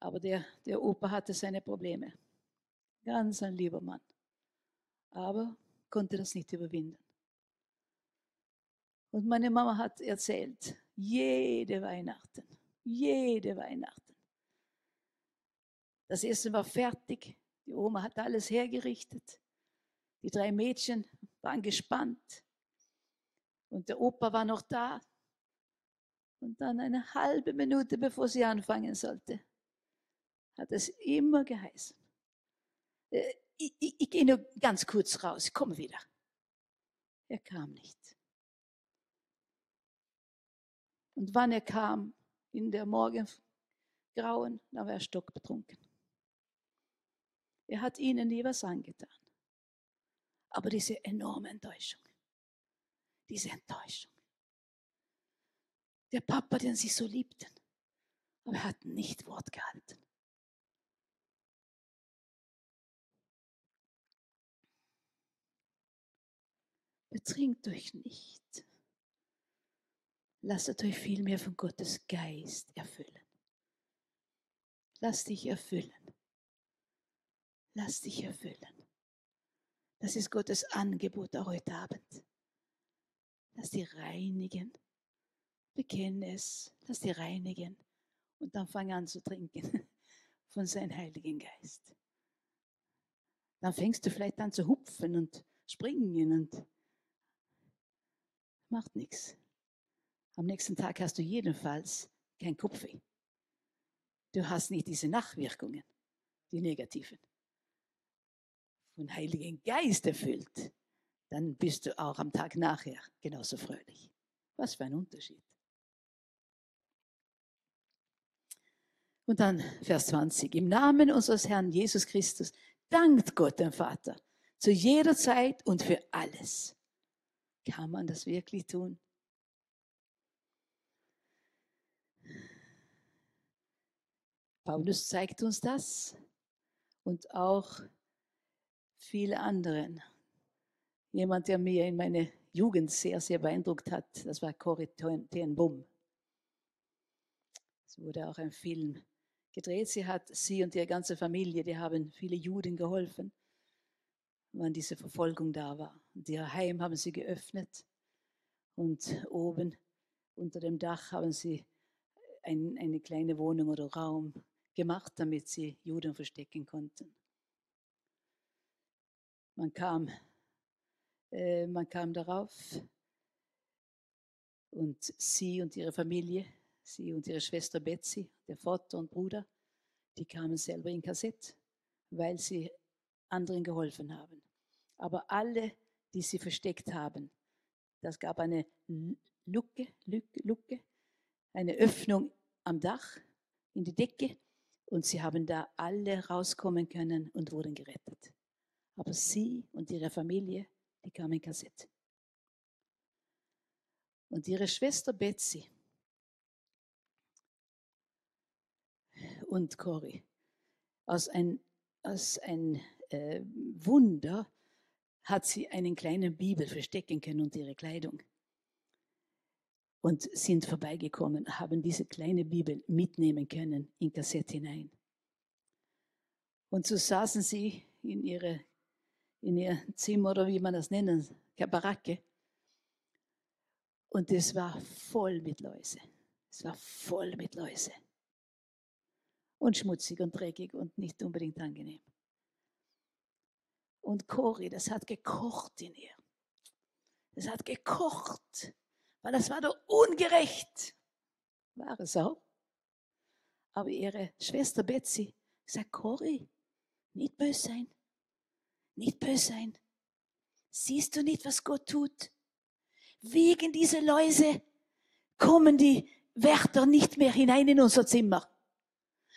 aber der, der Opa hatte seine Probleme. Ganz ein lieber Mann. Aber konnte das nicht überwinden. Und meine Mama hat erzählt, jede Weihnachten, jede Weihnachten. Das Essen war fertig, die Oma hat alles hergerichtet. Die drei Mädchen waren gespannt. Und der Opa war noch da. Und dann eine halbe Minute, bevor sie anfangen sollte, hat es immer geheißen. Ich, ich, ich gehe nur ganz kurz raus, ich komme wieder. Er kam nicht. Und wann er kam, in der Morgengrauen, da war er stockbetrunken. Er hat ihnen nie was angetan. Aber diese enorme Enttäuschung, diese Enttäuschung. Der Papa, den sie so liebten, aber er hat nicht Wort gehalten. Betrinkt euch nicht. Lasst euch vielmehr von Gottes Geist erfüllen. Lass dich erfüllen. Lass dich erfüllen. Das ist Gottes Angebot auch heute Abend. Lass dich reinigen. Bekenne es. Lass dich reinigen. Und dann fang an zu trinken von seinem Heiligen Geist. Dann fängst du vielleicht an zu hupfen und springen und macht nichts. Am nächsten Tag hast du jedenfalls kein Kopfweh. Du hast nicht diese Nachwirkungen, die negativen. Von Heiligen Geist erfüllt, dann bist du auch am Tag nachher genauso fröhlich. Was für ein Unterschied. Und dann Vers 20. Im Namen unseres Herrn Jesus Christus dankt Gott, dem Vater, zu jeder Zeit und für alles. Kann man das wirklich tun? Paulus zeigt uns das und auch viele anderen. Jemand, der mir in meiner Jugend sehr, sehr beeindruckt hat, das war Corrie ten Boom. Es wurde auch ein Film gedreht. Sie hat, sie und ihre ganze Familie, die haben viele Juden geholfen, wann diese Verfolgung da war. Ihr Heim haben sie geöffnet und oben unter dem Dach haben sie ein, eine kleine Wohnung oder Raum gemacht, damit sie Juden verstecken konnten. Man kam, äh, man kam darauf und sie und ihre Familie, sie und ihre Schwester Betsy, der Vater und Bruder, die kamen selber in Kassett, weil sie anderen geholfen haben. Aber alle, die sie versteckt haben, das gab eine Lucke, Lucke, Lucke, eine Öffnung am Dach in die Decke und sie haben da alle rauskommen können und wurden gerettet. Aber sie und ihre Familie, die kamen in Kassett. Und ihre Schwester Betsy und Cory, aus ein, aus ein äh, Wunder hat sie einen kleinen Bibel verstecken können unter ihre Kleidung und sind vorbeigekommen, haben diese kleine Bibel mitnehmen können in Kassette hinein. Und so saßen sie in, ihre, in ihr Zimmer oder wie man das nennen, Baracke. Und es war voll mit Läuse. Es war voll mit Läuse. Und schmutzig und dreckig und nicht unbedingt angenehm. Und Cori, das hat gekocht in ihr. Das hat gekocht weil das war doch ungerecht. War es auch. Aber ihre Schwester Betsy sagt, Cory, nicht böse sein. Nicht böse sein. Siehst du nicht, was Gott tut? Wegen dieser Läuse kommen die Wärter nicht mehr hinein in unser Zimmer.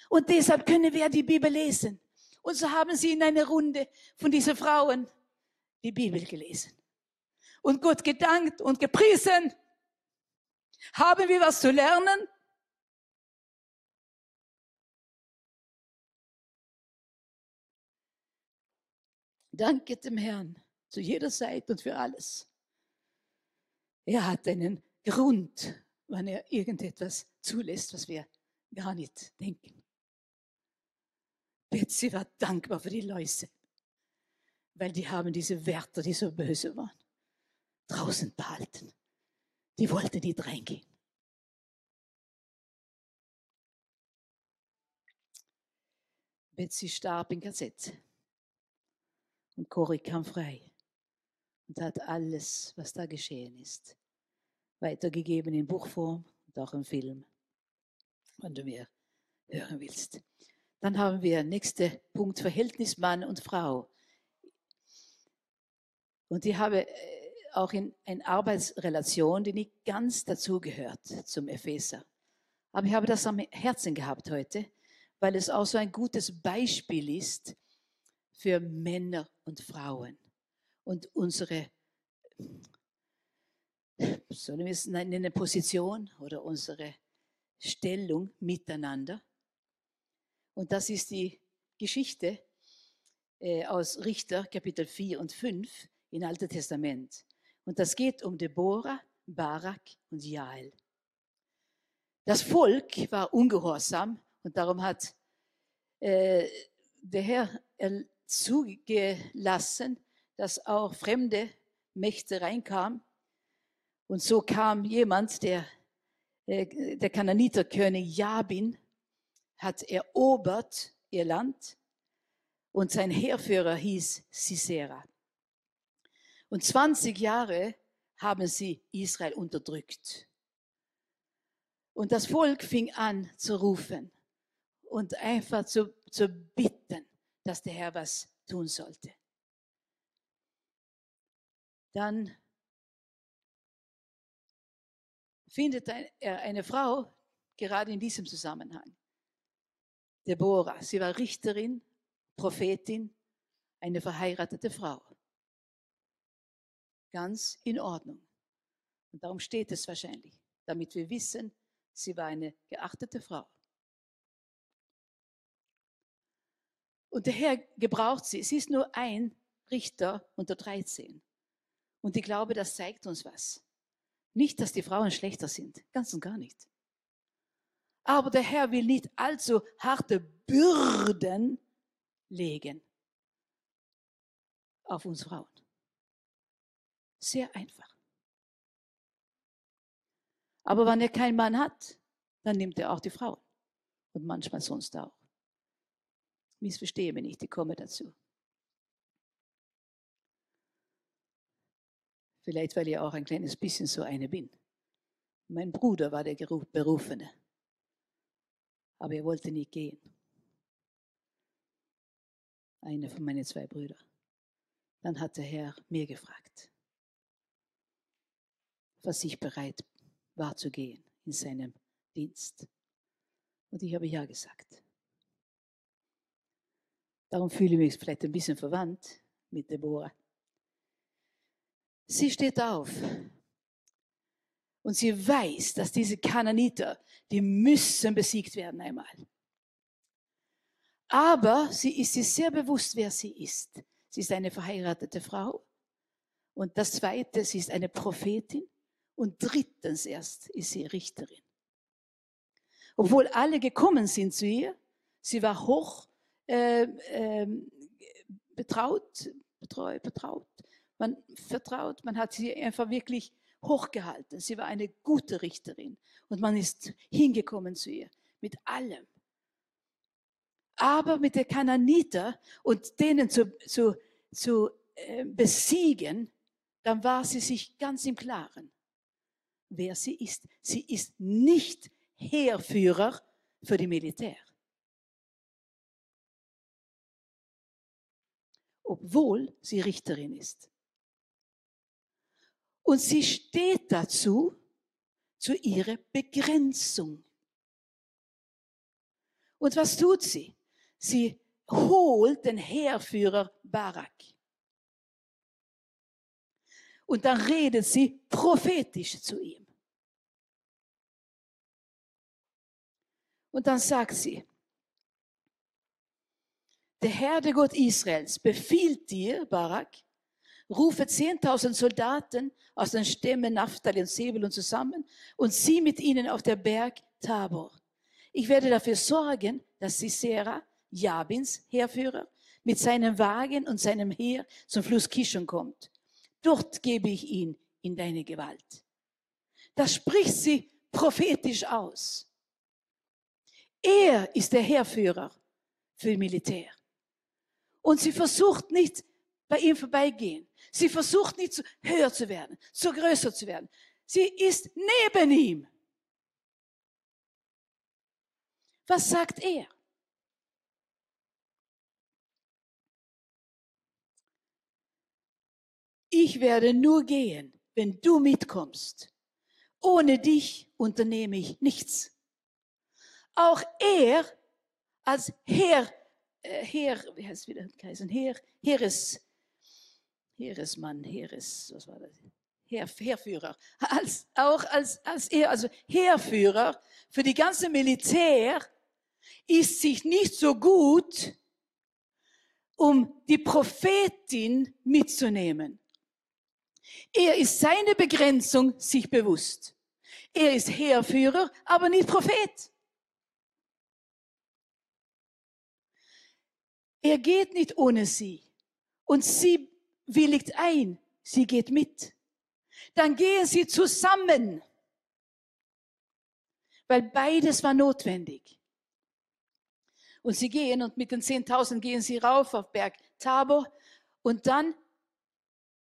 Und deshalb können wir die Bibel lesen. Und so haben sie in einer Runde von diesen Frauen die Bibel gelesen. Und Gott gedankt und gepriesen. Haben wir was zu lernen? Danke dem Herrn zu jeder Zeit und für alles. Er hat einen Grund, wann er irgendetwas zulässt, was wir gar nicht denken. Betsy war dankbar für die Läuse, weil die haben diese Wärter, die so böse waren, draußen behalten. Die wollte nicht reingehen. Betsy starb in KZ. Und Cory kam frei und hat alles, was da geschehen ist, weitergegeben in Buchform und auch im Film, wenn du mir hören willst. Dann haben wir nächster Punkt Verhältnis Mann und Frau. Und ich habe äh, auch in eine Arbeitsrelation, die nicht ganz dazugehört zum Epheser. Aber ich habe das am Herzen gehabt heute, weil es auch so ein gutes Beispiel ist für Männer und Frauen und unsere, sollen wir es nennen, Position oder unsere Stellung miteinander. Und das ist die Geschichte äh, aus Richter Kapitel 4 und 5 im Alten Testament. Und das geht um Deborah, Barak und Jael. Das Volk war ungehorsam und darum hat äh, der Herr zugelassen, dass auch fremde Mächte reinkamen. Und so kam jemand, der, äh, der Kananiterkönig Jabin, hat erobert ihr Land und sein Heerführer hieß Sisera. Und 20 Jahre haben sie Israel unterdrückt. Und das Volk fing an zu rufen und einfach zu, zu bitten, dass der Herr was tun sollte. Dann findet er eine Frau, gerade in diesem Zusammenhang. Deborah, sie war Richterin, Prophetin, eine verheiratete Frau. Ganz in Ordnung. Und darum steht es wahrscheinlich, damit wir wissen, sie war eine geachtete Frau. Und der Herr gebraucht sie. Sie ist nur ein Richter unter 13. Und ich glaube, das zeigt uns was. Nicht, dass die Frauen schlechter sind, ganz und gar nicht. Aber der Herr will nicht allzu harte Bürden legen auf uns Frauen. Sehr einfach. Aber wenn er keinen Mann hat, dann nimmt er auch die Frauen. Und manchmal sonst auch. Missverstehe mich nicht, ich komme dazu. Vielleicht, weil ich auch ein kleines bisschen so eine bin. Mein Bruder war der Berufene, aber er wollte nicht gehen. Einer von meinen zwei Brüdern. Dann hat der Herr mir gefragt, was ich bereit war zu gehen in seinem Dienst. Und ich habe ja gesagt. Darum fühle ich mich vielleicht ein bisschen verwandt mit Deborah. Sie steht auf und sie weiß, dass diese Kananiter, die müssen besiegt werden einmal. Aber sie ist sich sehr bewusst, wer sie ist. Sie ist eine verheiratete Frau. Und das Zweite, sie ist eine Prophetin. Und drittens erst ist sie Richterin. Obwohl alle gekommen sind zu ihr, sie war hoch äh, äh, betraut, betreu, betraut, man vertraut, man hat sie einfach wirklich hochgehalten. Sie war eine gute Richterin und man ist hingekommen zu ihr mit allem. Aber mit der Kananiter und denen zu, zu, zu äh, besiegen, dann war sie sich ganz im Klaren, wer sie ist. Sie ist nicht Heerführer für die Militär. Obwohl sie Richterin ist. Und sie steht dazu, zu ihrer Begrenzung. Und was tut sie? Sie holt den Heerführer Barak. Und dann redet sie prophetisch zu ihm. Und dann sagt sie, der Herr, der Gott Israels, befiehlt dir, Barak, rufe 10.000 Soldaten aus den Stämmen Naphtali und Sebulun zusammen und sieh mit ihnen auf der Berg Tabor. Ich werde dafür sorgen, dass Sisera, Jabins Heerführer, mit seinem Wagen und seinem Heer zum Fluss Kishon kommt. Dort gebe ich ihn in deine Gewalt. Das spricht sie prophetisch aus. Er ist der Heerführer für Militär. Und sie versucht nicht bei ihm vorbeigehen. Sie versucht nicht zu höher zu werden, zu größer zu werden. Sie ist neben ihm. Was sagt er? Ich werde nur gehen, wenn du mitkommst. Ohne dich unternehme ich nichts. Auch er als Herr, äh, Herr, wie heißt es wieder, Heer, Heeres, Heeresmann, Heeres, was war das? Heer, Heerführer, als, auch als, als er, also Heerführer für die ganze Militär, ist sich nicht so gut, um die Prophetin mitzunehmen. Er ist seine Begrenzung sich bewusst. Er ist Heerführer, aber nicht Prophet. Er geht nicht ohne sie. Und sie willigt ein. Sie geht mit. Dann gehen sie zusammen. Weil beides war notwendig. Und sie gehen und mit den 10.000 gehen sie rauf auf Berg Tabor. Und dann,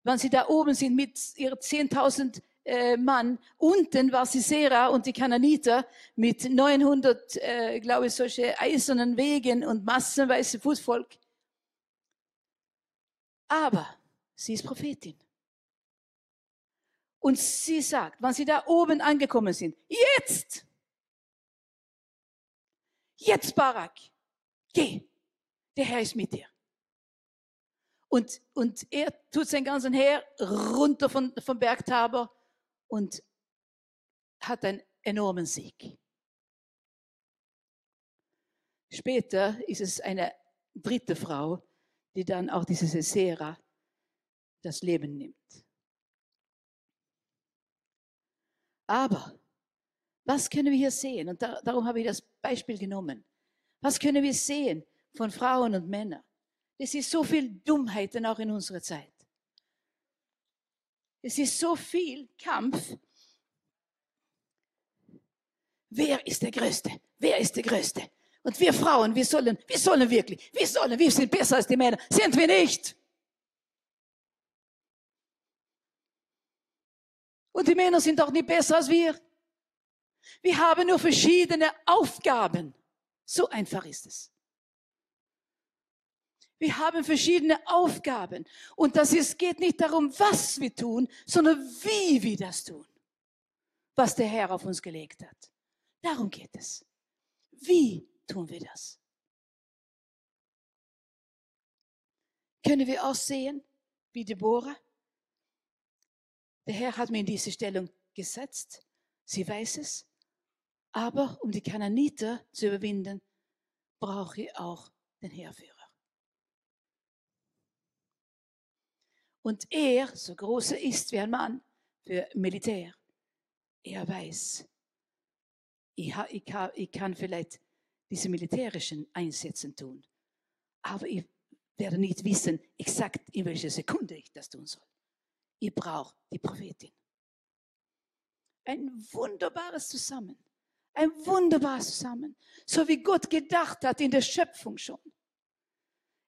wenn sie da oben sind mit ihren 10.000 äh, Mann, unten war Sisera und die Kananiter mit 900, äh, glaube ich, solche eisernen Wegen und massenweise Fußvolk. Aber sie ist Prophetin. Und sie sagt, wenn sie da oben angekommen sind, jetzt, jetzt Barak, geh, der Herr ist mit dir. Und, und er tut sein ganzen Heer runter von, vom Berg Tabor und hat einen enormen Sieg. Später ist es eine dritte Frau, die dann auch diese Sesera das Leben nimmt. Aber was können wir hier sehen? Und da, darum habe ich das Beispiel genommen. Was können wir sehen von Frauen und Männern? Es ist so viel Dummheiten auch in unserer Zeit. Es ist so viel Kampf. Wer ist der Größte? Wer ist der Größte? Und wir Frauen, wir sollen, wir sollen wirklich, wir sollen, wir sind besser als die Männer. Sind wir nicht? Und die Männer sind auch nicht besser als wir. Wir haben nur verschiedene Aufgaben. So einfach ist es. Wir haben verschiedene Aufgaben. Und das ist, geht nicht darum, was wir tun, sondern wie wir das tun. Was der Herr auf uns gelegt hat. Darum geht es. Wie tun wir das? Können wir auch sehen, wie Deborah? Der Herr hat mir in diese Stellung gesetzt. Sie weiß es. Aber um die Kananiter zu überwinden, brauche ich auch den Heerführer. Und er, so groß er ist wie ein Mann für Militär, er weiß, ich kann vielleicht diese militärischen Einsätze tun, aber ich werde nicht wissen, exakt in welcher Sekunde ich das tun soll. Ich brauche die Prophetin. Ein wunderbares Zusammen. Ein wunderbares Zusammen. So wie Gott gedacht hat in der Schöpfung schon.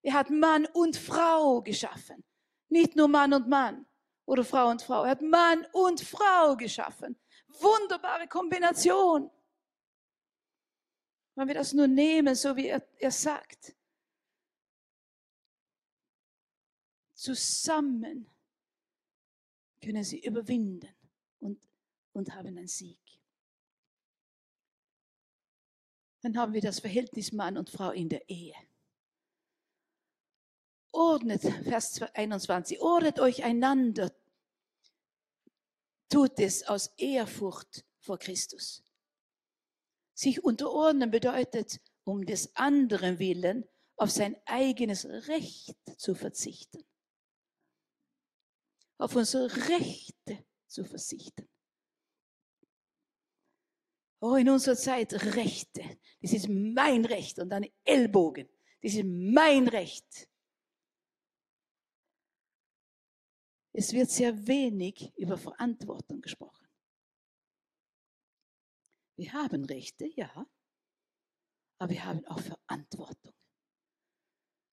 Er hat Mann und Frau geschaffen. Nicht nur Mann und Mann oder Frau und Frau. Er hat Mann und Frau geschaffen. Wunderbare Kombination. Wenn wir das nur nehmen, so wie er, er sagt. Zusammen können sie überwinden und, und haben einen Sieg. Dann haben wir das Verhältnis Mann und Frau in der Ehe ordnet, Vers 21, ordnet euch einander, tut es aus Ehrfurcht vor Christus. Sich unterordnen bedeutet, um des anderen willen auf sein eigenes Recht zu verzichten. Auf unsere Rechte zu verzichten. Oh, in unserer Zeit Rechte. Das ist mein Recht und dann Ellbogen. Das ist mein Recht. Es wird sehr wenig über Verantwortung gesprochen. Wir haben Rechte, ja, aber wir haben auch Verantwortung,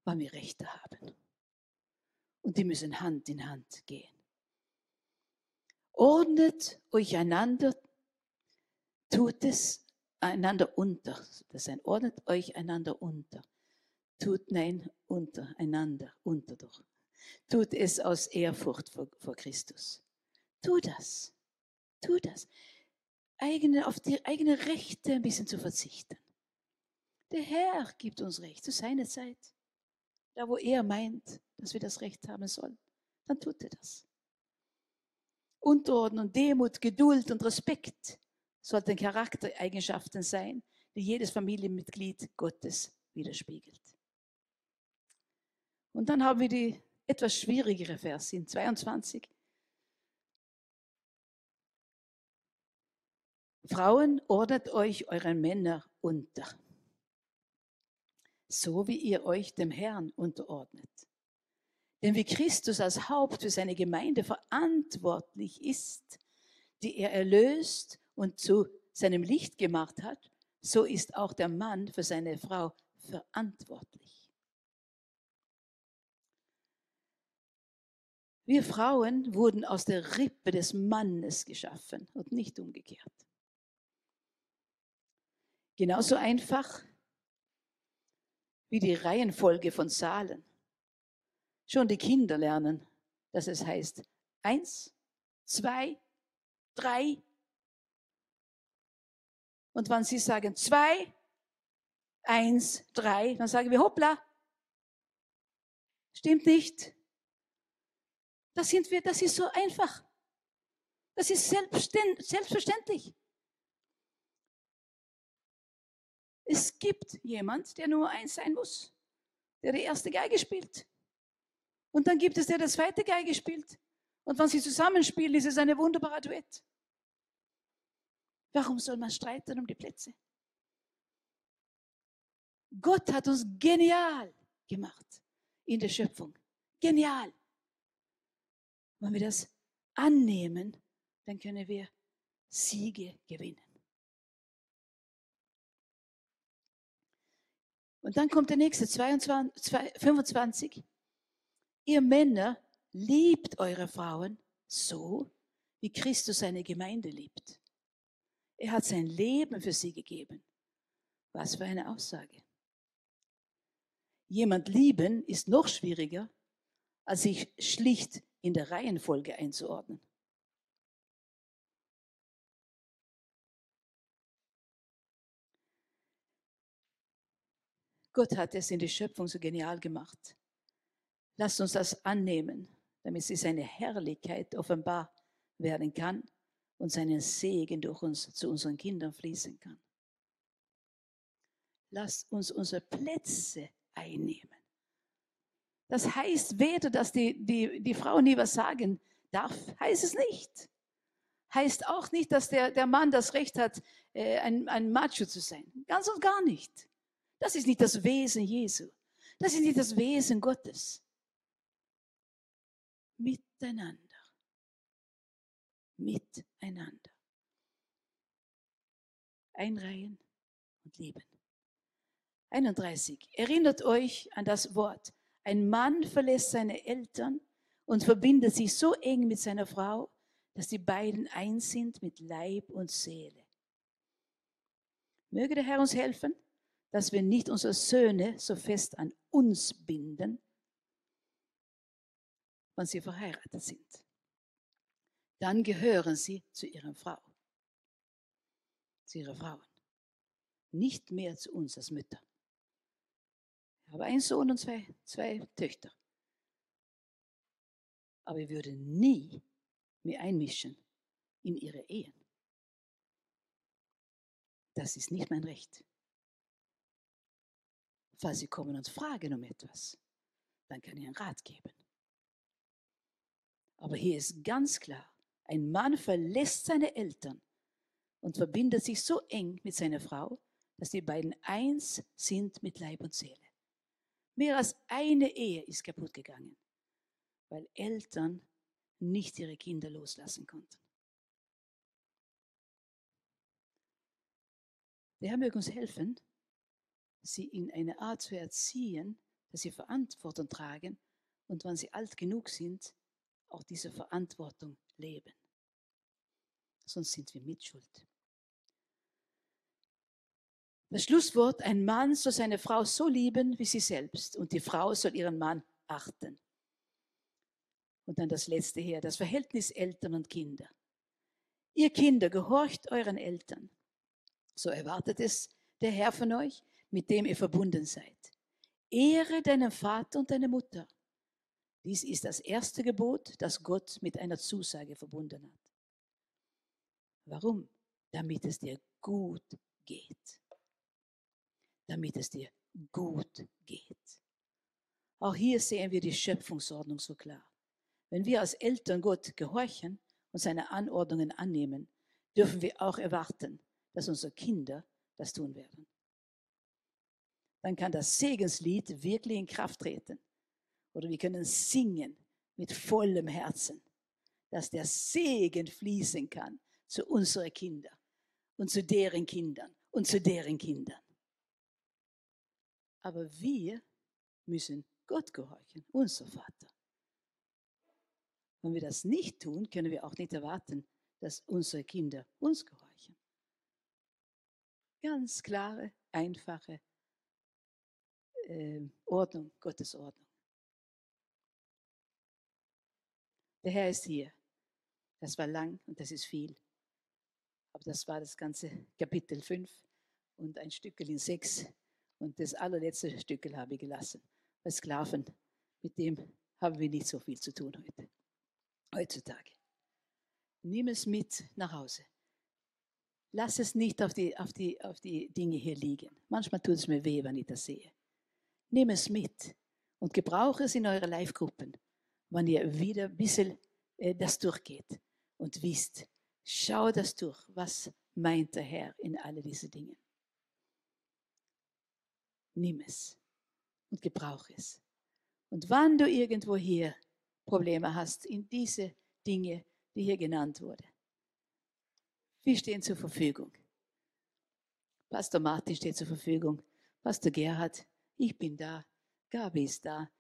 weil wir Rechte haben. Und die müssen Hand in Hand gehen. Ordnet euch einander, tut es einander unter. Das heißt, ordnet euch einander unter. Tut nein, untereinander, unter doch. Tut es aus Ehrfurcht vor, vor Christus. Tu das. Tu das. Eigene, auf die eigene Rechte ein bisschen zu verzichten. Der Herr gibt uns Recht zu seiner Zeit. Da, wo er meint, dass wir das Recht haben sollen. dann tut er das. Unterordnung, Demut, Geduld und Respekt sollten Charaktereigenschaften sein, die jedes Familienmitglied Gottes widerspiegelt. Und dann haben wir die etwas schwierigere Vers in 22. Frauen, ordnet euch euren Männer unter, so wie ihr euch dem Herrn unterordnet. Denn wie Christus als Haupt für seine Gemeinde verantwortlich ist, die er erlöst und zu seinem Licht gemacht hat, so ist auch der Mann für seine Frau verantwortlich. Wir Frauen wurden aus der Rippe des Mannes geschaffen und nicht umgekehrt. Genauso einfach wie die Reihenfolge von Zahlen. Schon die Kinder lernen, dass es heißt eins, zwei, drei. Und wenn sie sagen zwei, eins, drei, dann sagen wir hoppla. Stimmt nicht. Das sind wir, das ist so einfach. Das ist selbstverständlich. Es gibt jemand, der nur eins sein muss, der die erste Geige spielt. Und dann gibt es der, der zweite Geige spielt. Und wenn sie zusammenspielen, ist es eine wunderbare Duett. Warum soll man streiten um die Plätze? Gott hat uns genial gemacht in der Schöpfung. Genial. Wenn wir das annehmen, dann können wir Siege gewinnen. Und dann kommt der nächste, 22, 25. Ihr Männer liebt eure Frauen so, wie Christus seine Gemeinde liebt. Er hat sein Leben für sie gegeben. Was für eine Aussage. Jemand lieben ist noch schwieriger, als sich schlicht in der Reihenfolge einzuordnen. Gott hat es in der Schöpfung so genial gemacht. Lasst uns das annehmen, damit sie seine Herrlichkeit offenbar werden kann und seinen Segen durch uns zu unseren Kindern fließen kann. Lasst uns unsere Plätze einnehmen. Das heißt weder, dass die, die, die Frau nie was sagen darf, heißt es nicht. Heißt auch nicht, dass der, der Mann das Recht hat, äh, ein, ein Macho zu sein. Ganz und gar nicht. Das ist nicht das Wesen Jesu. Das ist nicht das Wesen Gottes. Miteinander. Miteinander. Einreihen und lieben. 31. Erinnert euch an das Wort. Ein Mann verlässt seine Eltern und verbindet sich so eng mit seiner Frau, dass die beiden eins sind mit Leib und Seele. Möge der Herr uns helfen, dass wir nicht unsere Söhne so fest an uns binden, wenn sie verheiratet sind. Dann gehören sie zu ihrer Frau, zu ihren Frauen, nicht mehr zu uns als Mütter. Ich habe einen Sohn und zwei, zwei Töchter. Aber ich würde nie mir einmischen in ihre Ehen. Das ist nicht mein Recht. Falls Sie kommen und fragen um etwas, dann kann ich einen Rat geben. Aber hier ist ganz klar, ein Mann verlässt seine Eltern und verbindet sich so eng mit seiner Frau, dass die beiden eins sind mit Leib und Seele. Mehr als eine Ehe ist kaputt gegangen, weil Eltern nicht ihre Kinder loslassen konnten. Der Herr möge uns helfen, sie in eine Art zu erziehen, dass sie Verantwortung tragen und wenn sie alt genug sind, auch diese Verantwortung leben. Sonst sind wir mitschuld. Das Schlusswort, ein Mann soll seine Frau so lieben wie sie selbst und die Frau soll ihren Mann achten. Und dann das letzte hier, das Verhältnis Eltern und Kinder. Ihr Kinder, gehorcht euren Eltern. So erwartet es der Herr von euch, mit dem ihr verbunden seid. Ehre deinen Vater und deine Mutter. Dies ist das erste Gebot, das Gott mit einer Zusage verbunden hat. Warum? Damit es dir gut geht. Damit es dir gut geht. Auch hier sehen wir die Schöpfungsordnung so klar. Wenn wir als Eltern Gott gehorchen und seine Anordnungen annehmen, dürfen wir auch erwarten, dass unsere Kinder das tun werden. Dann kann das Segenslied wirklich in Kraft treten. Oder wir können singen mit vollem Herzen, dass der Segen fließen kann zu unseren Kindern und zu deren Kindern und zu deren Kindern. Aber wir müssen Gott gehorchen, unser Vater. Wenn wir das nicht tun, können wir auch nicht erwarten, dass unsere Kinder uns gehorchen. Ganz klare, einfache Ordnung, Gottes Ordnung. Der Herr ist hier. Das war lang und das ist viel. Aber das war das ganze Kapitel 5 und ein Stückel in 6. Und das allerletzte Stückel habe ich gelassen. Bei Sklaven, mit dem haben wir nicht so viel zu tun heute, heutzutage. Nimm es mit nach Hause. Lass es nicht auf die, auf, die, auf die Dinge hier liegen. Manchmal tut es mir weh, wenn ich das sehe. Nimm es mit und gebrauche es in eure Live-Gruppen, wenn ihr wieder ein bisschen äh, das durchgeht und wisst, schau das durch, was meint der Herr in alle diese Dinge. Nimm es und gebrauche es. Und wann du irgendwo hier Probleme hast, in diese Dinge, die hier genannt wurden, wir stehen zur Verfügung. Pastor Martin steht zur Verfügung. Pastor Gerhard, ich bin da. Gabi ist da.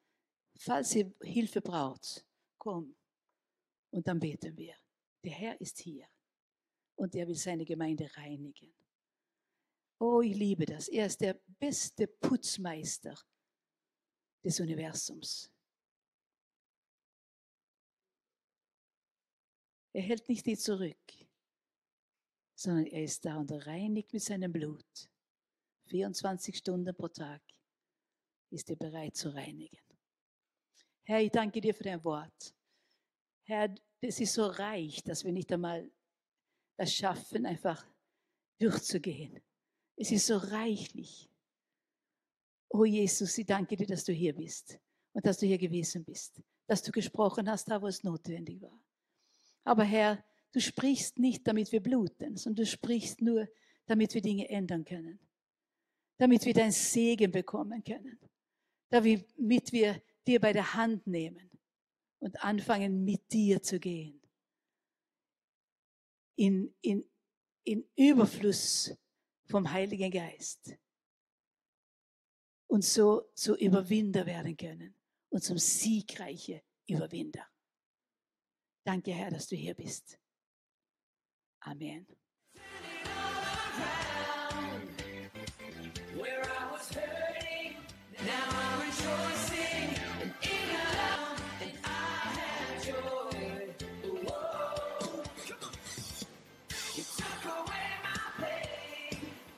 Falls ihr Hilfe braucht, komm. Und dann beten wir. Der Herr ist hier. Und er will seine Gemeinde reinigen. Oh, ich liebe das. Er ist der beste Putzmeister des Universums. Er hält nicht die zurück, sondern er ist da und reinigt mit seinem Blut. 24 Stunden pro Tag ist er bereit zu reinigen. Herr, ich danke dir für dein Wort. Herr, das ist so reich, dass wir nicht einmal das schaffen, einfach durchzugehen. Es ist so reichlich. Oh Jesus, ich danke dir, dass du hier bist und dass du hier gewesen bist, dass du gesprochen hast, da wo es notwendig war. Aber Herr, du sprichst nicht, damit wir bluten, sondern du sprichst nur, damit wir Dinge ändern können, damit wir dein Segen bekommen können, damit wir dir bei der Hand nehmen und anfangen, mit dir zu gehen. In, in, in Überfluss vom Heiligen Geist. Und so zu Überwinder werden können und zum siegreichen Überwinder. Danke, Herr, dass du hier bist. Amen.